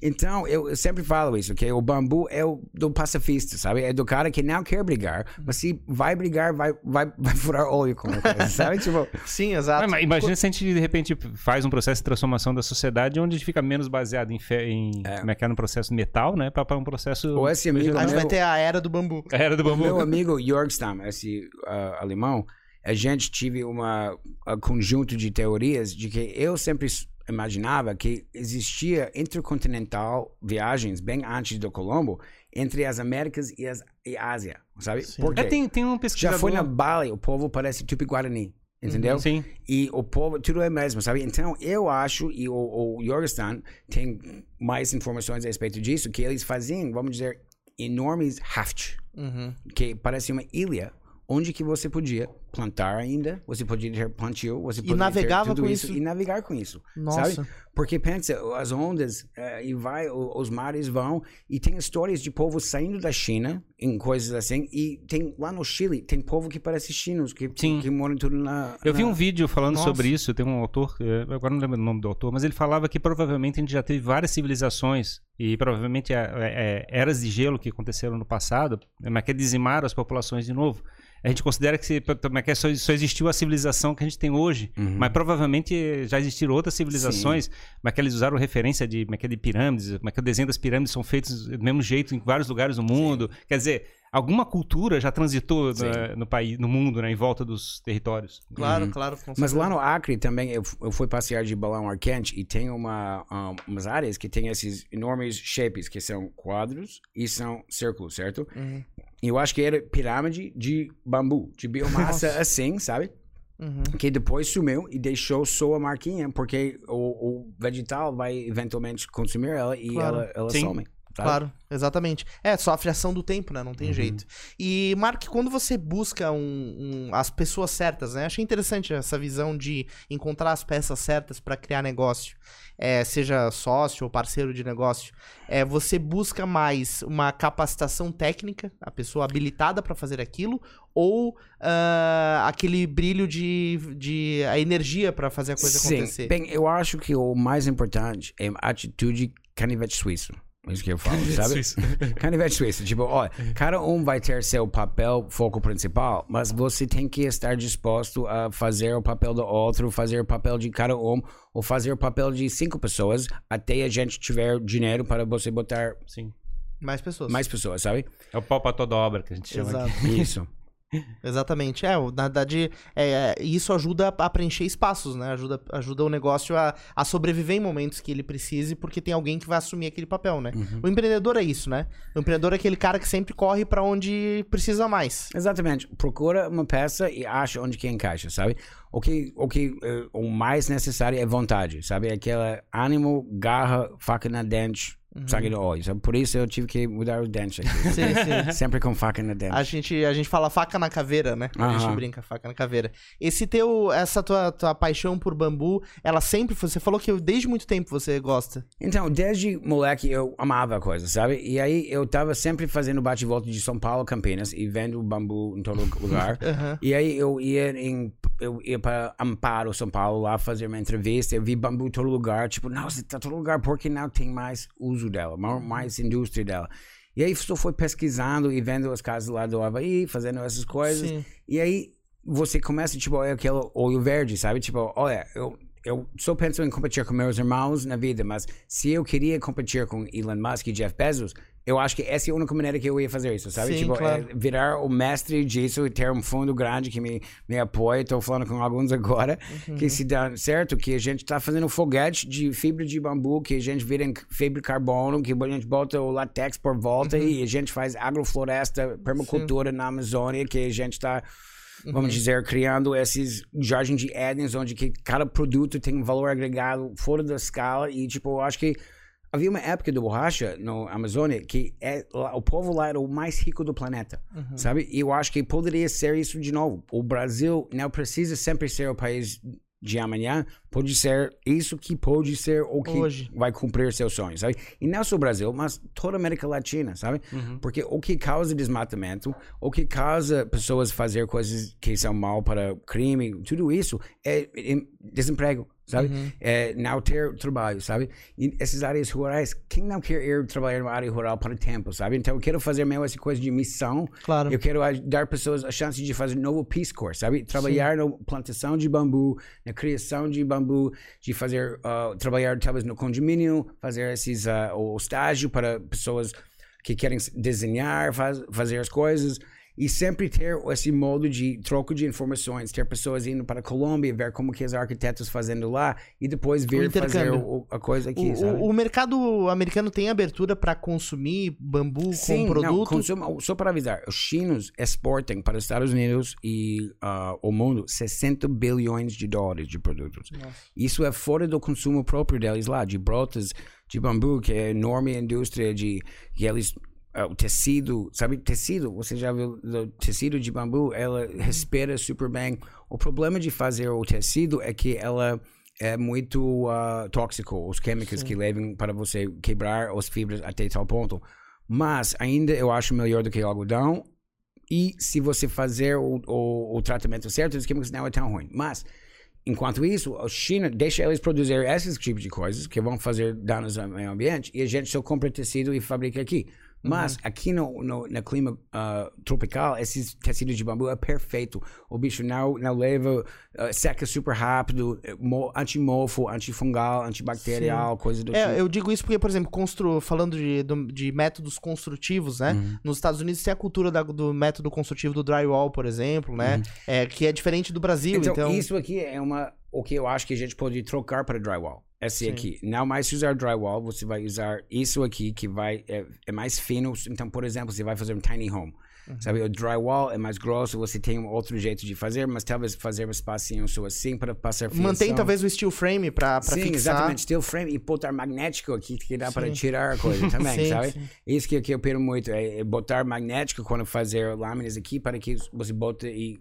Então, eu, eu sempre falo isso, que o bambu é o do pacifista, sabe? É do cara que não quer brigar, mas se vai brigar, vai, vai, vai furar olho com a coisa, sabe? Tipo, Sim, exato. Mas imagina se a gente de repente faz um processo de transformação da sociedade onde a gente fica menos baseado em, fe... em como é que é no processo metal, né, para um processo ou esse amigo A gente meu, vai ter a era do bambu. a era do bambu. meu amigo Jorgstam, esse uh, alemão, a gente tive uma um conjunto de teorias de que eu sempre imaginava que existia intercontinental viagens bem antes do Colombo entre as Américas e as e Ásia, sabe? Por quê? É, tem, tem um Já pesquisador. foi na Bali, o povo parece Tupi-Guarani, entendeu? Sim. E o povo, tudo é mesmo, sabe? Então, eu acho, e o, o Jorgestan tem mais informações a respeito disso, que eles faziam, vamos dizer, enormes haft, Uhum. que parece uma ilha, onde que você podia plantar ainda, você podia ter plantio, você podia navegava ter tudo com isso, isso. e navegar com isso, Nossa. sabe? Porque pensa, as ondas eh, e vai, os mares vão e tem histórias de povo saindo da China em coisas assim e tem lá no Chile tem povo que parece chinos que Sim. que moram tudo na. Eu vi na- um vídeo falando Nossa. sobre isso, tem um autor, eh, agora não lembro o nome do autor, mas ele falava que provavelmente a gente já teve várias civilizações e provavelmente é, é, é, eras de gelo que aconteceram no passado, né, mas que dizimaram as populações de novo. A gente considera que, se, que só, só existiu a civilização que a gente tem hoje, Uhum. mas provavelmente já existiram outras civilizações, mas que eles usaram referência de, mas que é de pirâmides, mas que o desenho das pirâmides são feitos do mesmo jeito em vários lugares do mundo. Quer dizer, alguma cultura já transitou né, no país, no mundo, né, em volta dos territórios. Claro, claro. com Mas lá no Acre também eu, eu fui passear de balão ar quente e tem uma, um, umas áreas que tem esses enormes shapes que são quadros e são círculos, certo? Uhum. E eu acho que era pirâmide de bambu, de biomassa Nossa. assim, sabe? Uhum. Que depois sumiu e deixou só a marquinha, porque o, o vegetal vai eventualmente consumir ela e Claro. ela, ela Sim. some. Sabe? Claro, exatamente. É, sofre ação do tempo, né? Não tem Uhum. jeito. E, Mark, quando você busca um- um- as pessoas certas, né? Achei interessante essa visão de encontrar as peças certas para criar negócio. É, seja sócio ou parceiro de negócio. É, você busca mais uma capacitação técnica, a pessoa habilitada para fazer aquilo, ou ah, aquele brilho de, de a energia para fazer a coisa Sim. acontecer. Bem, eu acho que o mais importante é a atitude canivete suíço. É isso que eu falo, sabe? Canivete suíço. Tipo, olha, cada um vai ter seu papel, foco principal, mas você tem que estar disposto a fazer o papel do outro, fazer o papel de cada um, ou fazer o papel de cinco pessoas, até a gente tiver dinheiro para você botar Sim. Mais pessoas. mais pessoas, sabe? É o pau pra toda obra que a gente chama Exato. aqui. Isso. Exatamente. É, na verdade, é, isso ajuda a preencher espaços, né? Ajuda, ajuda o negócio a, a sobreviver em momentos que ele precise, porque tem alguém que vai assumir aquele papel, né? O empreendedor é isso, né? O empreendedor é aquele cara que sempre corre pra onde precisa mais. Exatamente. Procura uma peça e acha onde que encaixa, sabe? O que, o que eh, o mais necessário é vontade, sabe? Aquela ânimo, garra, faca na dente, olho. Sabe? Por isso eu tive que mudar os dentes aqui. Sim, sim. Sempre com faca na dente. A gente, a gente fala faca na caveira, né? A gente brinca, faca na caveira. Esse teu, essa tua, tua paixão por bambu, ela sempre, você falou que desde muito tempo você gosta. Então, desde moleque eu amava a coisa, sabe? E aí eu tava sempre fazendo bate-volta de São Paulo, Campinas, e vendo bambu em todo lugar. E aí eu ia em eu ia para Amparo, São Paulo, lá fazer uma entrevista, eu vi bambu em todo lugar, tipo, nossa, tá todo lugar, porque não tem mais uso dela, ma- mais indústria dela. E aí só foi pesquisando e vendo as casas lá do Havaí, fazendo essas coisas. Sim. E aí você começa, tipo, é aquele olho verde, sabe? Tipo, olha, eu, eu só penso em competir com meus irmãos na vida, mas se eu queria competir com Elon Musk e Jeff Bezos, eu acho que essa é a única maneira que eu ia fazer isso, sabe? Sim, tipo, claro. é virar o mestre disso e ter um fundo grande que me, me apoia. Estou falando com alguns agora, Uhum. que se dá certo, que a gente está fazendo foguete de fibra de bambu, que a gente vira em fibra de carbono, que a gente bota o latex por volta Uhum. e a gente faz agrofloresta, permacultura na Amazônia, que a gente está vamos Uhum. dizer, criando esses Jardim de Éden, onde que cada produto tem um valor agregado fora da escala e, tipo, eu acho que havia uma época do borracha no Amazônia que é, o povo lá era o mais rico do planeta, Uhum. sabe? E eu acho que poderia ser isso de novo. O Brasil não precisa sempre ser o país de amanhã, pode ser isso que pode ser o que Hoje. vai cumprir seus sonhos, sabe? E não só o Brasil, mas toda a América Latina, sabe? Porque o que causa desmatamento, o que causa pessoas fazer coisas que são mal para crime, tudo isso é, é desemprego, sabe? É não ter trabalho, sabe? E essas áreas rurais, quem não quer ir trabalhar numa área rural para tempo, sabe? Então eu quero fazer mesmo essa coisa de missão. Claro. Eu quero dar pessoas a chance de fazer novo Peace Corps, sabe? Trabalhar na plantação de bambu, na criação de bambu, de fazer, ah, trabalhar talvez no condomínio, fazer esses, ah, o estágio para pessoas que querem desenhar, faz, fazer as coisas. E sempre ter esse modo de troca de informações, ter pessoas indo para a Colômbia, ver como que os arquitetos fazendo lá, e depois vir fazer o- a coisa aqui, O, o- mercado americano tem abertura para consumir bambu Sim, com não, produto? consumo- só para avisar, os chinos exportam para os Estados Unidos e ah, o mundo 60 bilhões de dólares de produtos. Isso é fora do consumo próprio deles lá, de brotas de bambu, que é enorme indústria de que eles o tecido, sabe, tecido, você já viu o tecido de bambu, ela respira super bem. O problema de fazer o tecido é que ela é muito ah, tóxico, os químicos que levam para você quebrar as fibras até tal ponto. Mas ainda eu acho melhor do que o algodão. E se você fazer o, o, o tratamento certo, os químicos não é tão ruim. Mas, enquanto isso, a China deixa eles produzir esses tipos de coisas que vão fazer danos ao meio ambiente e a gente só compra tecido e fabrica aqui. Mas aqui no, no, no clima ah, tropical, esses tecidos de bambu é perfeito. O bicho não, não leva, ah, seca super rápido, é mo- antimofo, antifungal, antibacterial, coisa do tipo. É, eu digo isso porque, por exemplo, constru... falando de, de métodos construtivos, né? Uhum. Nos Estados Unidos tem a cultura da- do método construtivo do drywall, por exemplo, né? É, que é diferente do Brasil, Então, então... isso aqui é uma o que eu acho que a gente pode trocar para drywall. Esse aqui. Não mais usar drywall, você vai usar isso aqui que vai é, é mais fino. Então, por exemplo, você vai fazer um tiny home. Uhum. Sabe, o drywall é mais grosso, você tem um outro jeito de fazer, mas talvez fazer um espacinho só assim para passar fiação. Mantém talvez o steel frame pra, pra Sim, fixar. exatamente. Steel frame e botar magnético aqui que dá para Sim. tirar a coisa também, Sim, sabe? sim. Isso que, que eu pego muito, é, é botar magnético quando fazer lâminas aqui para que você bota e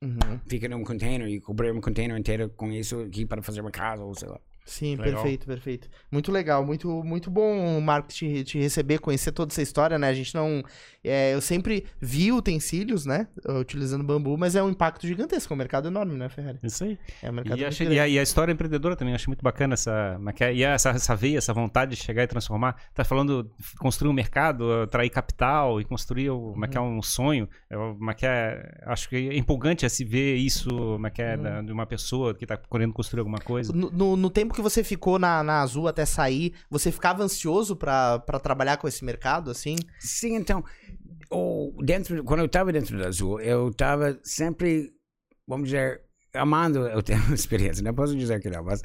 Uhum. fica num container e cobrir um container inteiro com isso aqui para fazer uma casa ou sei lá. Sim, Legal. perfeito, perfeito. Muito legal, muito, muito bom, Marco, te, te receber, conhecer toda essa história, né? A gente não. é, eu sempre vi utensílios, né? Utilizando bambu, mas é um impacto gigantesco, é um mercado enorme, né, Ferrari? Isso aí. É um mercado E, achei- e a, e a história empreendedora também, achei muito bacana essa, é é? e essa, essa veia, essa vontade de chegar e transformar. Tá falando de construir um mercado, atrair capital e construir o- como é um sonho. É acho que é empolgante é se ver isso, é da- de uma pessoa que tá querendo construir alguma coisa. No, no- no tempo que você ficou na, na Azul até sair, você ficava ansioso pra trabalhar com esse mercado, assim? Sim, então, o, dentro, quando eu estava dentro da Azul, eu estava sempre, vamos dizer, amando eu tenho experiência, não posso dizer que não, mas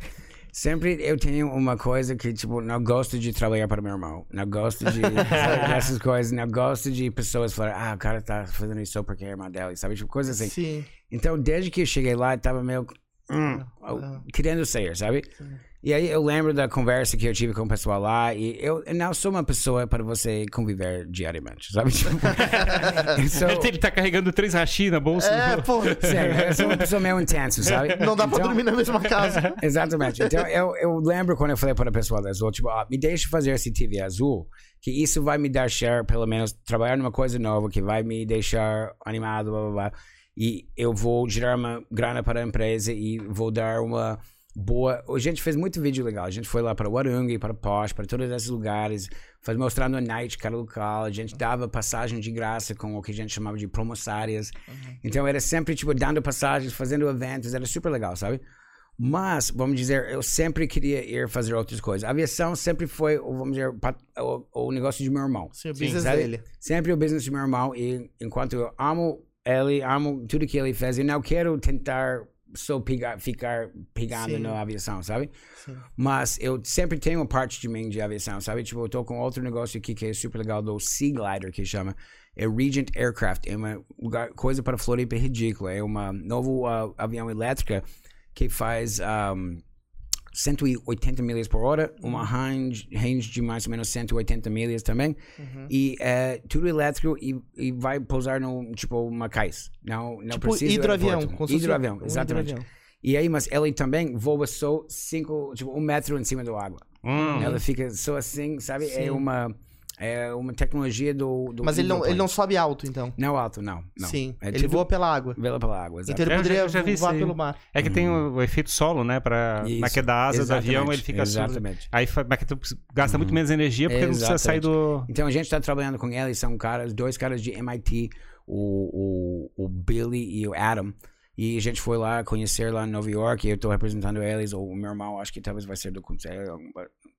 sempre eu tenho uma coisa que, tipo, não gosto de trabalhar para meu irmão, não gosto de sabe, dessas coisas, não gosto de pessoas falarem, ah, o cara tá fazendo isso só porque é irmã dela, sabe, tipo, coisas assim. Sim. Então, desde que eu cheguei lá, eu tava meio hum, Ah. querendo sair, sabe? E aí eu lembro da conversa que eu tive com o pessoal lá, e eu não sou uma pessoa para você conviver diariamente, sabe? Tipo, sou, Ele, tá carregando três hashi na bolsa. É, pô. sério, eu sou uma pessoa meio intensa, sabe? Não dá Então- dormir na mesma casa. Exatamente. Então, eu, eu lembro quando eu falei para o pessoal da Azul, tipo, ah, me deixe fazer esse TV Azul, que isso vai me dar share, pelo menos, trabalhar numa coisa nova, que vai me deixar animado, blá, blá, blá. E eu vou gerar uma grana para a empresa e vou dar uma boa... A gente fez muito vídeo legal. A gente foi lá para Warung, para Posh, para todos esses lugares, faz, mostrando a night, cada local. A gente dava passagem de graça com o que a gente chamava de promossárias. Então, era sempre, tipo, dando passagens, fazendo eventos. Era super legal, sabe? Mas, vamos dizer, eu sempre queria ir fazer outras coisas. A aviação sempre foi, o- vamos dizer, o, o negócio de meu irmão. Sim, o business sabe? dele. Sempre o business de meu irmão. E enquanto eu amo ele, amo tudo que ele fez, eu não quero tentar só pegar, ficar pegando Sim. na aviação, sabe? Sim. Mas eu sempre tenho uma parte de mim de aviação, sabe? Tipo, eu tô com outro negócio aqui que é super legal do Sea Glider, que chama. É Regent Aircraft. É uma lugar- coisa para Floripa ridícula. É uma novo ah, avião elétrica que faz um, 180 milhas por hora, uma range, range de mais ou menos 180 milhas também. Uhum. E é tudo elétrico e, e vai pousar no, tipo, uma cais. Não, não Tipo precisa hidroavião. Hidroavião, um exatamente. hidroavião. E aí, mas ele também voa só cinco, tipo, um metro em cima da água. Hum. Ela fica só assim, sabe? Sim. É uma, é uma tecnologia do, do Mas ele não, ele não sobe alto, então. Não alto, não. não. Sim. É ele tudo voa pela água. Vela pela água, Então exato. ele já- poderia já vi voar pelo mar. É que tem o, o efeito solo, né? Pra, Isso, na queda da asa do exatamente, avião, ele fica sobre- Exatamente. Aí mas que tu gasta muito menos energia porque não precisa sair do. Então a gente está trabalhando com eles, são caras, dois caras de MIT, o, o, o Billy e o Adam. E a gente foi lá conhecer lá em Nova York, e eu estou representando eles, ou o meu irmão, acho que talvez vai ser do conselho,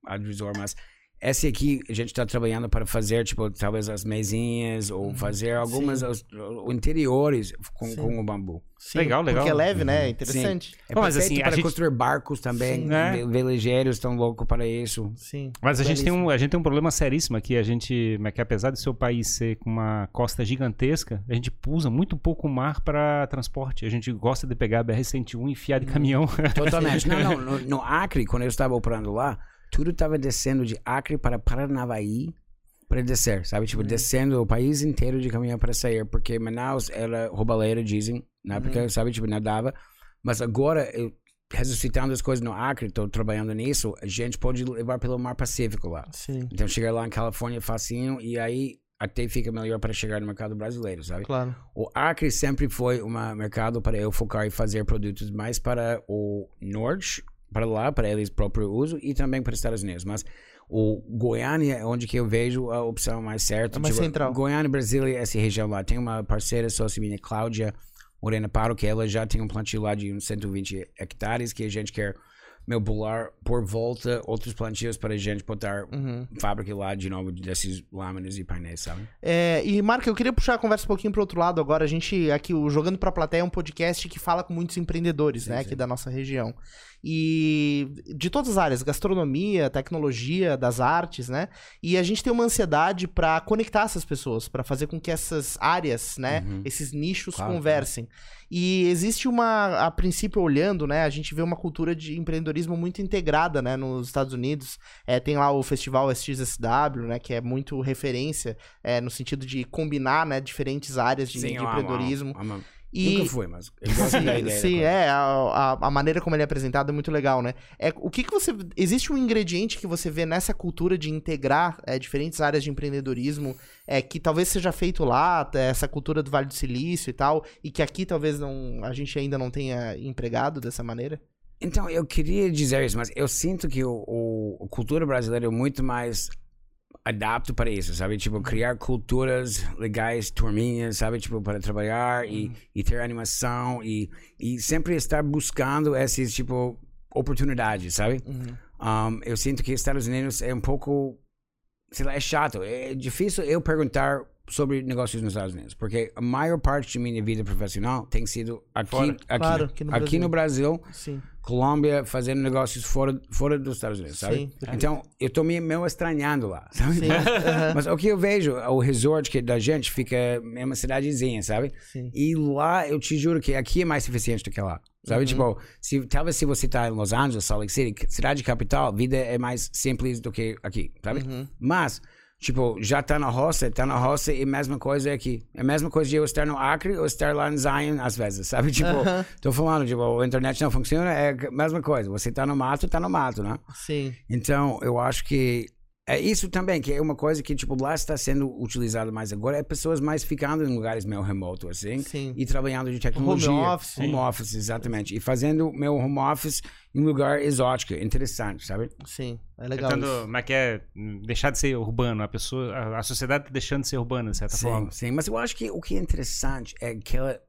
advisor, mas esse aqui a gente está trabalhando para fazer, tipo, talvez as mesinhas, ou fazer algumas, os, os interiores com, Uhum. Sim. com o bambu. Sim, Legal, legal. Porque é leve, né? É interessante. É Bom, mas assim, para gente- construir barcos também, Sim, né? ve- velegeiros estão loucos para isso. Sim. Mas a gente, tem Belíssimo. um, a gente tem um problema seríssimo aqui. A gente, mas que apesar de seu país ser com uma costa gigantesca, a gente usa muito pouco mar para transporte. A gente gosta de pegar a BR-101 e enfiar de caminhão. Totalmente. Não, não. No, no Acre, quando eu estava operando lá, tudo estava descendo de Acre para Paranavaí para descer, sabe? Tipo, descendo o país inteiro de caminhão para sair, porque Manaus era roubalheira, dizem, na época, sabe? Tipo, nadava. Mas agora, eu ressuscitando as coisas no Acre, estou trabalhando nisso, a gente pode levar pelo Mar Pacífico lá. Sim, Então, chegar lá em Califórnia facinho e aí até fica melhor para chegar no mercado brasileiro, sabe? claro. O Acre sempre foi um mercado para eu focar e fazer produtos mais para o norte, para lá, para eles próprio uso e também para os Estados Unidos. Mas o Goiânia é onde que eu vejo a opção mais certa. É mais central. Goiânia, Brasília, essa região lá. Tem uma parceira sócia minha, Cláudia Morena Paro, que ela já tem um plantio lá de uns 120 hectares que a gente quer meu pular por volta outros plantios para a gente botar Uhum. fábrica lá de novo desses lâminas e painéis, sabe? É, e, Marco, eu queria puxar a conversa um pouquinho pro outro lado agora. A gente, aqui, o Jogando pra Plateia é um podcast que fala com muitos empreendedores, Sim, né, sim. aqui da nossa região. E de todas as áreas, gastronomia, tecnologia, das artes, né? E a gente tem uma ansiedade pra conectar essas pessoas, pra fazer com que essas áreas, né, Uhum. esses nichos Claro, conversem. E existe uma, a princípio, olhando, né, a gente vê uma cultura de empreendedorismo muito integrada, né, nos Estados Unidos. É, tem lá o festival SXSW, né, que é muito referência é, no sentido de combinar, né, diferentes áreas de, de eu amo, empreendedorismo. amo. E Nunca fui, mas eu gosto da ideia. Sim, coisa. é, a, a, a maneira como ele é apresentado é muito legal, né? É, o que que você... Existe um ingrediente que você vê nessa cultura de integrar é, diferentes áreas de empreendedorismo, é, que talvez seja feito lá, é, essa cultura do Vale do Silício e tal, e que aqui talvez não, a gente ainda não tenha empregado dessa maneira? Então, eu queria dizer isso, mas eu sinto que o, o, a cultura brasileira é muito mais adapto para isso, sabe? Tipo, criar culturas legais, turminhas, sabe? Tipo, para trabalhar e, e ter animação e, e sempre estar buscando esses, tipo, oportunidades, sabe? Um, eu sinto que Estados Unidos é um pouco, sei lá, é chato. É difícil eu perguntar sobre negócios nos Estados Unidos, porque a maior parte de minha vida profissional tem sido aqui, Fora. aqui, Claro, aqui no aqui no Brasil Sim. Colômbia fazendo negócios fora, fora dos Estados Unidos, sabe? Sim, então, eu tô me meio estranhando lá, sabe? Sim. Mas o que eu vejo, o resort que da gente fica em uma cidadezinha, sabe? Sim. E lá, eu te juro que aqui é mais eficiente do que lá. Sabe? Uhum. Tipo, se, talvez se você tá em Los Angeles, Salt Lake City, cidade capital, a vida é mais simples do que aqui, sabe? Uhum. Mas, tipo, já tá na roça, tá na roça e a mesma coisa aqui. É a mesma coisa de eu estar no Acre ou estar lá em Zion às vezes, sabe? Tipo, Aham. tô falando, tipo, a internet não funciona, é a mesma coisa. Você tá no mato, tá no mato, né? Sim. Então, eu acho que é isso também, que é uma coisa que, tipo, lá está sendo utilizado mais agora, é pessoas mais ficando em lugares meio remotos, assim, Sim. e trabalhando de tecnologia. Home office. Home office, exatamente. E fazendo meu home office em um lugar exótico, interessante, sabe? Sim. É legal Tentando, isso. como é que é? Deixar de ser urbano. A pessoa, a, a sociedade tá deixando de ser urbana, de certa Sim, forma. sim. Mas eu acho que o que é interessante é aquela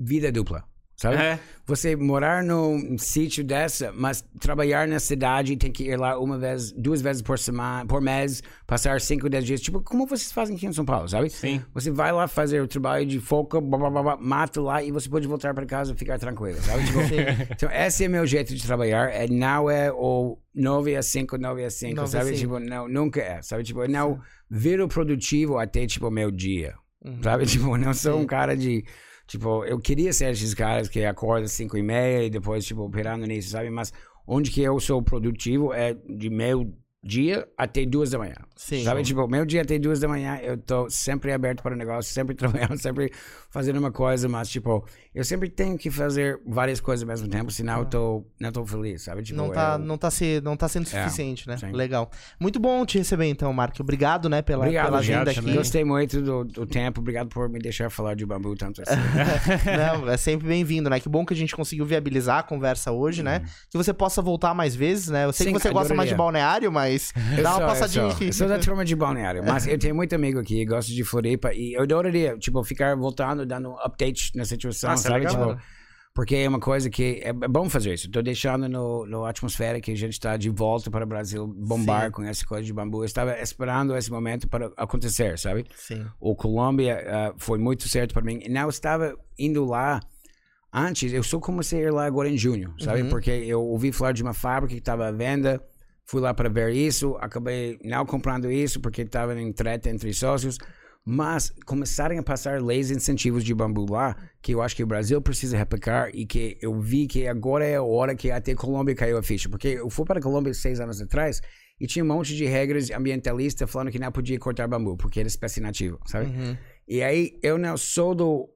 vida dupla. Sabe? É. Você morar num sítio dessa, mas trabalhar na cidade, tem que ir lá uma vez, duas vezes por semana, por mês, passar cinco, dez dias. Tipo, como vocês fazem aqui em São Paulo, sabe? Sim. Você vai lá fazer o trabalho de foca, blá, blá, blá, blá, mata lá e você pode voltar para casa e ficar tranquilo, sabe? Tipo, então, esse é meu jeito de trabalhar. É, não é o 9 a 5, 9 a 5, 9 a sabe? 5. Tipo, não, nunca é, sabe? Tipo, eu não viro produtivo até, tipo, meu dia, Uhum. sabe? Tipo, eu não sou um cara de... Tipo, eu queria ser esses caras que acordam às 5 e meia e depois, tipo, operando nisso, sabe? Mas onde que eu sou produtivo é de meu dia até duas da manhã. Sim. Sabe? Tipo, meu dia até duas da manhã, eu tô sempre aberto para o negócio, sempre trabalhando, sempre fazendo uma coisa, mas, tipo, eu sempre tenho que fazer várias coisas ao mesmo tempo, senão eu tô, não tô feliz, sabe? Tipo, Não tá, eu- não, tá se, não tá sendo É, suficiente, né? sim. Legal. Muito bom te receber, então, Marco. Obrigado, né, pela, Obrigado, pela agenda gente. aqui. Gostei muito do, do tempo. Obrigado por me deixar falar de bambu tanto assim. Não, é sempre bem-vindo, né? Que bom que a gente conseguiu viabilizar a conversa hoje, né? Que você possa voltar mais vezes, né? Eu sei Sim, que você gosta mais de adoraria. balneário, mas Eu dá uma sou, eu passadinha sou. aqui. Eu sou da turma de balneário, mas eu tenho muito amigo aqui, gosto de Floripa, e eu adoraria, tipo, ficar voltando, dando update na situação, Nossa, sabe? legal. Tipo, porque é uma coisa que é é bom fazer isso. Tô deixando no, no atmosfera que a gente está de volta para o Brasil bombar Sim. com essa coisa de bambu. Eu estava esperando esse momento para acontecer, sabe? Sim. O Colômbia ah, foi muito certo para mim. Não estava indo lá antes, eu só comecei a ir lá agora em junho, sabe? Uhum. Porque eu ouvi falar de uma fábrica que estava à venda, fui lá para ver isso, acabei não comprando isso porque estava em treta entre sócios. Mas começaram a passar leis e incentivos de bambu lá, que eu acho que o Brasil precisa replicar e que eu vi que agora é a hora que até a Colômbia caiu a ficha. Porque eu fui para a Colômbia seis anos atrás e tinha um monte de regras ambientalistas falando que não podia cortar bambu, porque era espécie nativa, sabe? Uhum. E aí, eu não sou do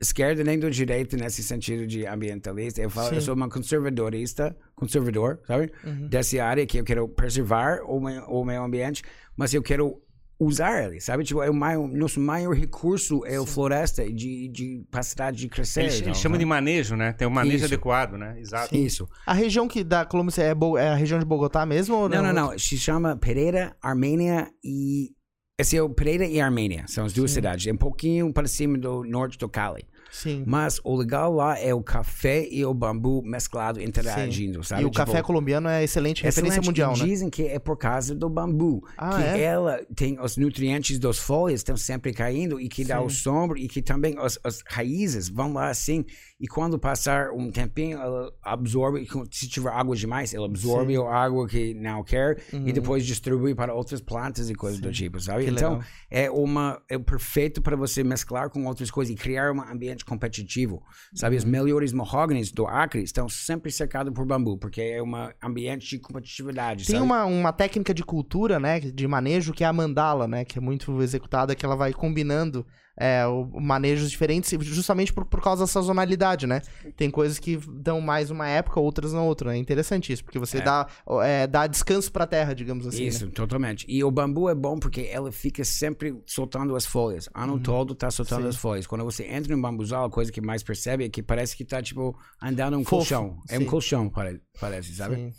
esquerda nem do direito nesse sentido de ambientalista. Eu falo, Sim. eu sou uma conservadorista, conservador, sabe? Uhum. Dessa área que eu quero preservar o meio, o meio ambiente, mas eu quero usar ele, sabe? Tipo, é o maior, nosso maior recurso é a floresta de, de capacidade de crescer. Eles, então, eles chamam sabe? de manejo, né? Tem um manejo Isso. adequado, né? Exato. Isso. A região que da Colômbia é, Bo- é a região de Bogotá mesmo? Ou Não, não, não. Se chama Pereira, Armênia e. Esse é o Pereira e Armênia. São as duas cidades. É um pouquinho para cima do norte do Cali. Sim. Mas o legal lá é o café e o bambu mesclado, interagindo, sabe? E o Tipo, café colombiano é excelente, referência excelente. mundial, e né? dizem que é por causa do bambu. Ah, que é? ela tem os nutrientes das folhas estão sempre caindo e que dá o sombra e que também as, as raízes vão lá assim e quando passar um tempinho ela absorve se tiver água demais ela absorve Sim. a água que não quer Uhum. e depois distribui para outras plantas e coisas do tipo, sabe? Que então legal. é uma é perfeito para você mesclar com outras coisas e criar um ambiente competitivo, sabe? Os Uhum. melhores mahogany's do Acre estão sempre cercados por bambu porque é um ambiente de competitividade, Tem sabe? uma, uma técnica de cultura, né, de manejo, que é a mandala, né, que é muito executada, que ela vai combinando é, manejos diferentes, justamente por, por causa da sazonalidade, né? Tem coisas que dão mais uma época, outras na outra. É interessante isso, porque você É. dá, é, dá descanso pra terra, digamos assim. né? Isso, totalmente. E o bambu é bom porque ela fica sempre soltando as folhas. Ano todo tá soltando Uhum. Sim. as folhas. Quando você entra no bambuzal, a coisa que mais percebe é que parece que tá, tipo, andando um Fofo, colchão. É sim. um colchão, pare- parece, sabe? Sim.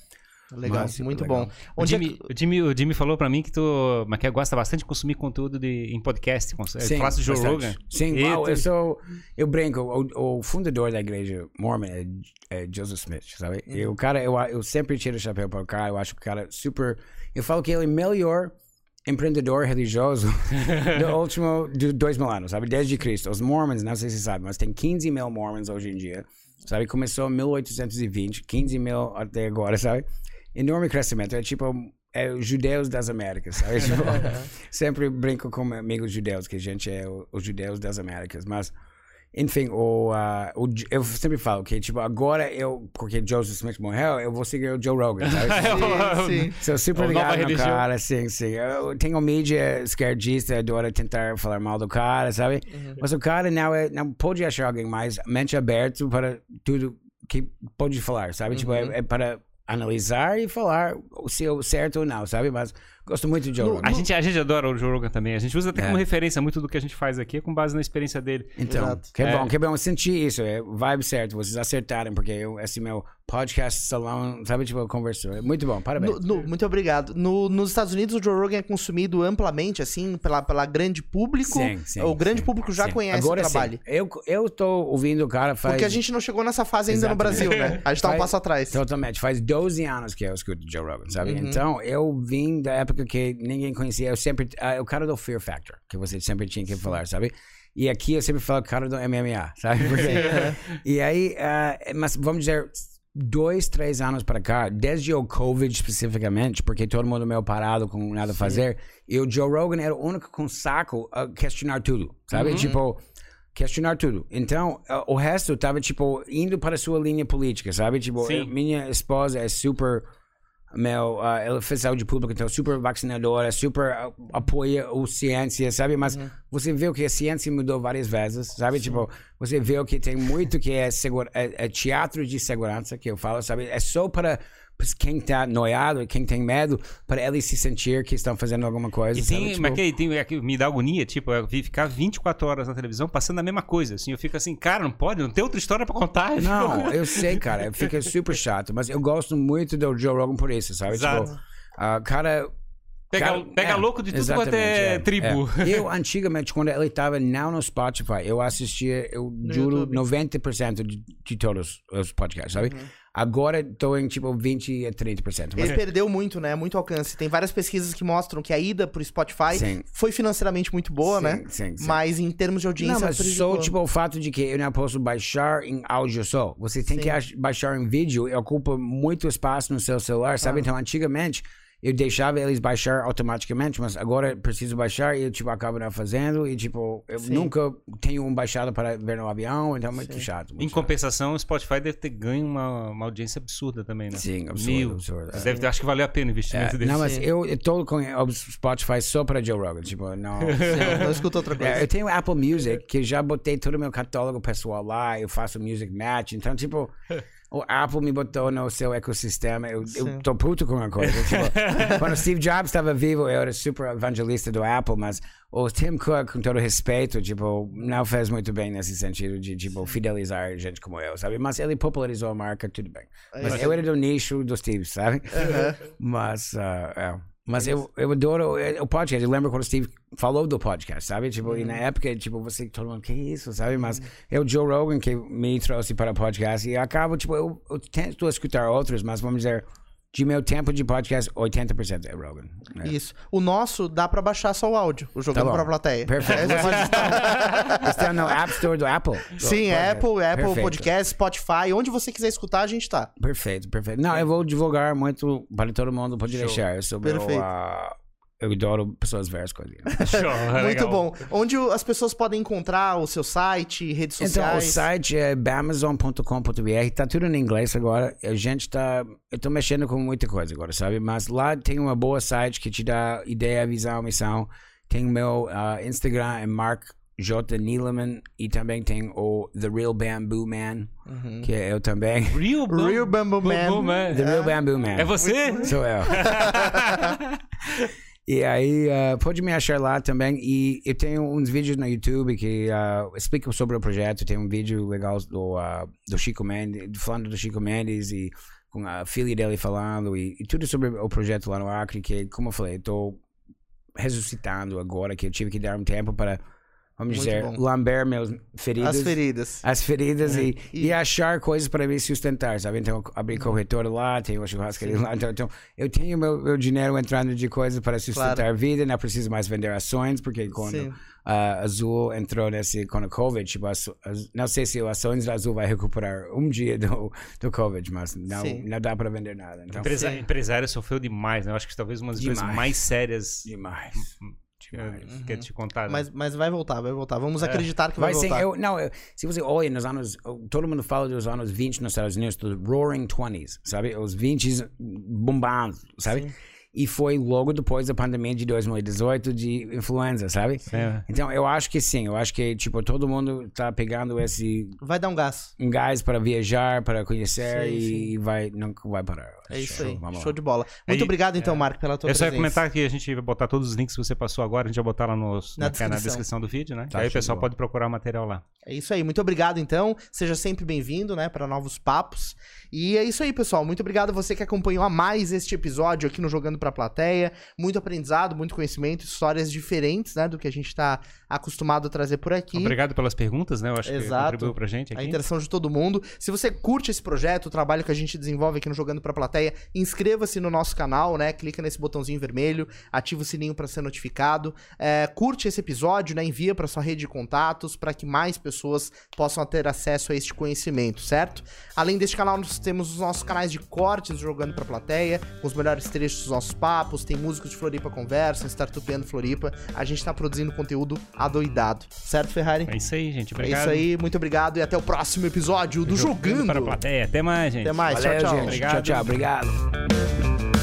Legal, muito legal. bom. O é Jimmy, que- o, Jimmy, o Jimmy falou pra mim que tu mas que gosta bastante de consumir conteúdo de, em podcast. cons- Sim, Falasse do Joe. Rogan. Sim, E eu sou. Eu brinco, o, o fundador da igreja Mormon é, é Joseph Smith, sabe? E o cara, eu, eu sempre tiro o chapéu para o cara, eu acho que o cara é super. Eu falo que ele é o melhor empreendedor religioso do último de dois mil anos, sabe? Desde Cristo. Os Mormons, não sei se você sabe, mas tem 15 mil Mormons hoje em dia, sabe? Começou em 1820, 15 mil até agora, sabe? Enorme crescimento. É tipo. É os judeus das Américas, sabe? Tipo, sempre brinco com amigos judeus, que a gente é os judeus das Américas, mas enfim, o, ah, o, eu sempre falo que, tipo, agora eu, porque Joseph Smith morreu, eu vou seguir o Joe Rogan, sabe? Sim, sim. Sou super nova ligado no religião. cara, sim, sim. Eu tenho mídia esquerdista, adora tentar falar mal do cara, sabe? Mas o cara não, é, não pode achar alguém mais mente aberto para tudo que pode falar, sabe? Tipo, é, é para analisar e falar se é certo ou não, sabe? Mas Gosto muito de Joe Rogan. A gente, a gente adora o Joe Rogan também. A gente usa até É. como referência muito do que a gente faz aqui, é com base na experiência dele. Então, Exato. que É. bom, que bom. Eu senti isso, é vibe certo. Vocês acertaram, porque eu, esse meu podcast salão, sabe, tipo, conversou. É muito bom, parabéns. No- no- muito obrigado. No- nos Estados Unidos, o Joe Rogan é consumido amplamente, assim, pela, pela grande público. Sim, sim, o grande sim, público já sim. conhece Agora, o trabalho. Sim. Eu, eu tô ouvindo o cara faz... Porque a gente não chegou nessa fase ainda Exatamente. no Brasil, né? A gente tá um Faz- passo atrás. Totalmente. Faz 12 anos que eu escuto Joe Rogan, sabe? Uhum. Então, eu vim da época que ninguém conhecia. Eu sempre... ah, o cara do Fear Factor, que você sempre tinha que falar, sabe? E aqui eu sempre falo o cara do MMA, sabe? Porque- e aí, ah, mas vamos dizer, dois, três anos para cá, desde o Covid especificamente, porque todo mundo meio parado com nada a fazer, e o Joe Rogan era o único com saco a questionar tudo, sabe? Tipo, questionar tudo. Então, ah, o resto tava, tipo, indo para a sua linha política, sabe? Tipo, Sim. minha esposa é super meu, ah, ela fez saúde pública, então super vacinadora, super ah, apoia o ciência, sabe? Mas você vê que a ciência mudou várias vezes, sabe? Tipo, você vê que tem muito que é, segura, é, é teatro de segurança, que eu falo, sabe? É só para quem tá noiado, quem tem medo, para eles se sentir que estão fazendo alguma coisa, E sabe? tem, Tipo, mas que, tem, é que me dá agonia, tipo, eu vi ficar 24 horas na televisão passando a mesma coisa, assim, eu fico assim, cara, não pode, não tem outra história pra contar. Não, eu sei, cara, fica super chato, mas eu gosto muito do Joe Rogan por isso, sabe? Exato. Tipo, ah, cara, Pega, Cara, pega é, louco de tudo quanto é, exatamente, tribo. é. Eu, antigamente, quando ele estava não no Spotify, eu assistia, eu juro, YouTube. 90% de, de todos os podcasts, sabe? Uhum. Agora estou em tipo 20 a 30%. Mas, Ele perdeu muito, né? Muito alcance. Tem várias pesquisas que mostram que a ida pro Spotify Sim. foi financeiramente muito boa, Sim, né? sim, sim. Mas em termos de audiência, não, mas só tipo o fato de que eu não posso baixar em áudio só. Você tem Sim. que baixar em vídeo e ocupa muito espaço no seu celular, Ah. sabe? Então, antigamente, eu deixava eles baixar automaticamente, mas agora eu preciso baixar e eu, tipo, acabo não fazendo. E, tipo, eu Sim. nunca tenho um baixado para ver no avião, então é muito Sim. chato. Muito Em chato. compensação, o Spotify deve ter ganho uma, uma audiência absurda também, né? Sim, absurdo, Mil. absurdo. Você Deve, acho que valeu a pena o investimento É, desse. não, mas Sim. eu, tô com o Spotify só para Joe Rogan, tipo, não... Não, não escuta outra coisa. É, eu tenho Apple Music, que já botei todo o meu catálogo pessoal lá, eu faço music match, então, tipo, o Apple me botou no seu ecossistema, eu, eu tô puto com uma coisa. Tipo, quando Steve Jobs estava vivo, eu era super evangelista do Apple, mas o Tim Cook, com todo respeito, tipo, não fez muito bem nesse sentido de, tipo, fidelizar gente como eu, sabe? Mas ele popularizou a marca, tudo bem. Mas eu era do nicho do Steve, sabe? Mas, ah, é. Mas eu, eu adoro eh, o podcast. Eu lembro quando o Steve falou do podcast, sabe? Tipo, e na época, tipo, você, todo mundo, que isso, sabe? Mas é o Joe Rogan que me trouxe para o podcast. E acabo, tipo, eu, eu tento escutar outros, mas vamos dizer, de meu tempo de podcast, 80% é Rogan. né? Isso. O nosso dá pra baixar só o áudio, o jogando bom. pra plateia. Perfeito. É, Está no App Store do Apple. Sim, Podcast. Apple, Apple Perfeito. Podcast, Spotify, onde você quiser escutar, a gente tá. Perfeito, perfeito. Não, eu vou divulgar muito para todo mundo, pode Show. deixar. Eu sou meu, Perfeito. Eu adoro pessoas ver as coisas. Show, Muito legal. bom. Onde as pessoas podem encontrar o seu site, redes Então, o sociais. site é bamazon.com.br, tá tudo em inglês agora. A gente tá. Eu tô mexendo com muita coisa agora, sabe? Mas lá tem uma boa site que te dá ideia, visão, missão. Tem o meu ah, Instagram, é Mark J. Neeleman. E também tem o The Real Bamboo Man, Uhum. que é eu também. Real, Bam- Real Bamboo Man. The Real Bamboo Man. É você? Sou eu. E aí, ah, pode me achar lá também. E eu tenho uns vídeos no YouTube que ah, explicam sobre o projeto. Tem um vídeo legal do, ah, do Chico Mendes, falando do Chico Mendes e com a filha dele falando. E, e tudo sobre o projeto lá no Acre, que, como eu falei, estou ressuscitando agora, que eu tive que dar um tempo para, vamos Muito dizer, bom. lamber meus feridos As feridas. as feridas e, E- e achar coisas para me sustentar, sabe? Então, abri corretora lá, tenho uma churrascaria lá. Então, então, eu tenho meu, meu dinheiro entrando de coisas para sustentar Claro. a vida, não preciso mais vender ações, porque quando Sim. a Azul entrou nesse, com o Covid, tipo, as- as- não sei se o ações da Azul vai recuperar um dia do, do Covid, mas não, Sim. não dá para vender nada. Então, Empresa- empresário sofreu demais, né? Eu acho que talvez uma das coisas mais sérias demais. Que eu quero te contar. né? Mas, mas vai voltar, vai voltar. Vamos É. acreditar que vai, Vai sim, voltar. eu, não, eu- se você olha nos anos, todo mundo fala dos anos 20 nos Estados Unidos, dos Roaring 20s, sabe? Os 20s bombando, sabe? Sim. E foi logo depois da pandemia de 2018 de influenza, sabe? É. Então eu acho que sim, eu acho que tipo todo mundo tá pegando esse Vai dar um gás. um gás para viajar, para conhecer Sim, e sim. vai não vai parar. É isso aí. Vamos lá. Show de bola. Muito Aí, obrigado, então, Marco, pela tua Eu só ia presença. comentar que a gente vai botar todos os links que você passou agora, a gente vai botar lá nos- Na na, na descrição. descrição do vídeo, né? Tá, aí o show pessoal pode procurar o material lá. É isso aí. Muito obrigado, então. Seja sempre bem-vindo, né, para novos papos. E é isso aí, pessoal. Muito obrigado a você que acompanhou a mais este episódio aqui no Jogando Pra Plateia. Muito aprendizado, muito conhecimento, histórias diferentes, né, do que a gente tá acostumado a trazer por aqui. Obrigado pelas perguntas, né? Eu acho Exato. que contribuiu pra gente A aqui. interação de todo mundo. Se você curte esse projeto, o trabalho que a gente desenvolve aqui no Jogando Pra Plateia, inscreva-se no nosso canal, né? Clica nesse botãozinho vermelho, ativa o sininho para ser notificado. É, curte esse episódio, né? Envia para sua rede de contatos para que mais pessoas possam ter acesso a este conhecimento, certo? Além deste canal, nós temos os nossos canais de cortes do Jogando Pra Plateia, com os melhores trechos dos nossos papos, tem músicos de Floripa Conversa, Startupiano Floripa. A gente tá produzindo conteúdo adoidado, certo, Ferrari? É isso aí, gente. É Obrigado. isso aí, muito obrigado e até o próximo episódio do Jogando. para a plateia. Até mais, gente. Até mais, Valeu, tchau, tchau. gente. Obrigado. Tchau, tchau. Obrigado.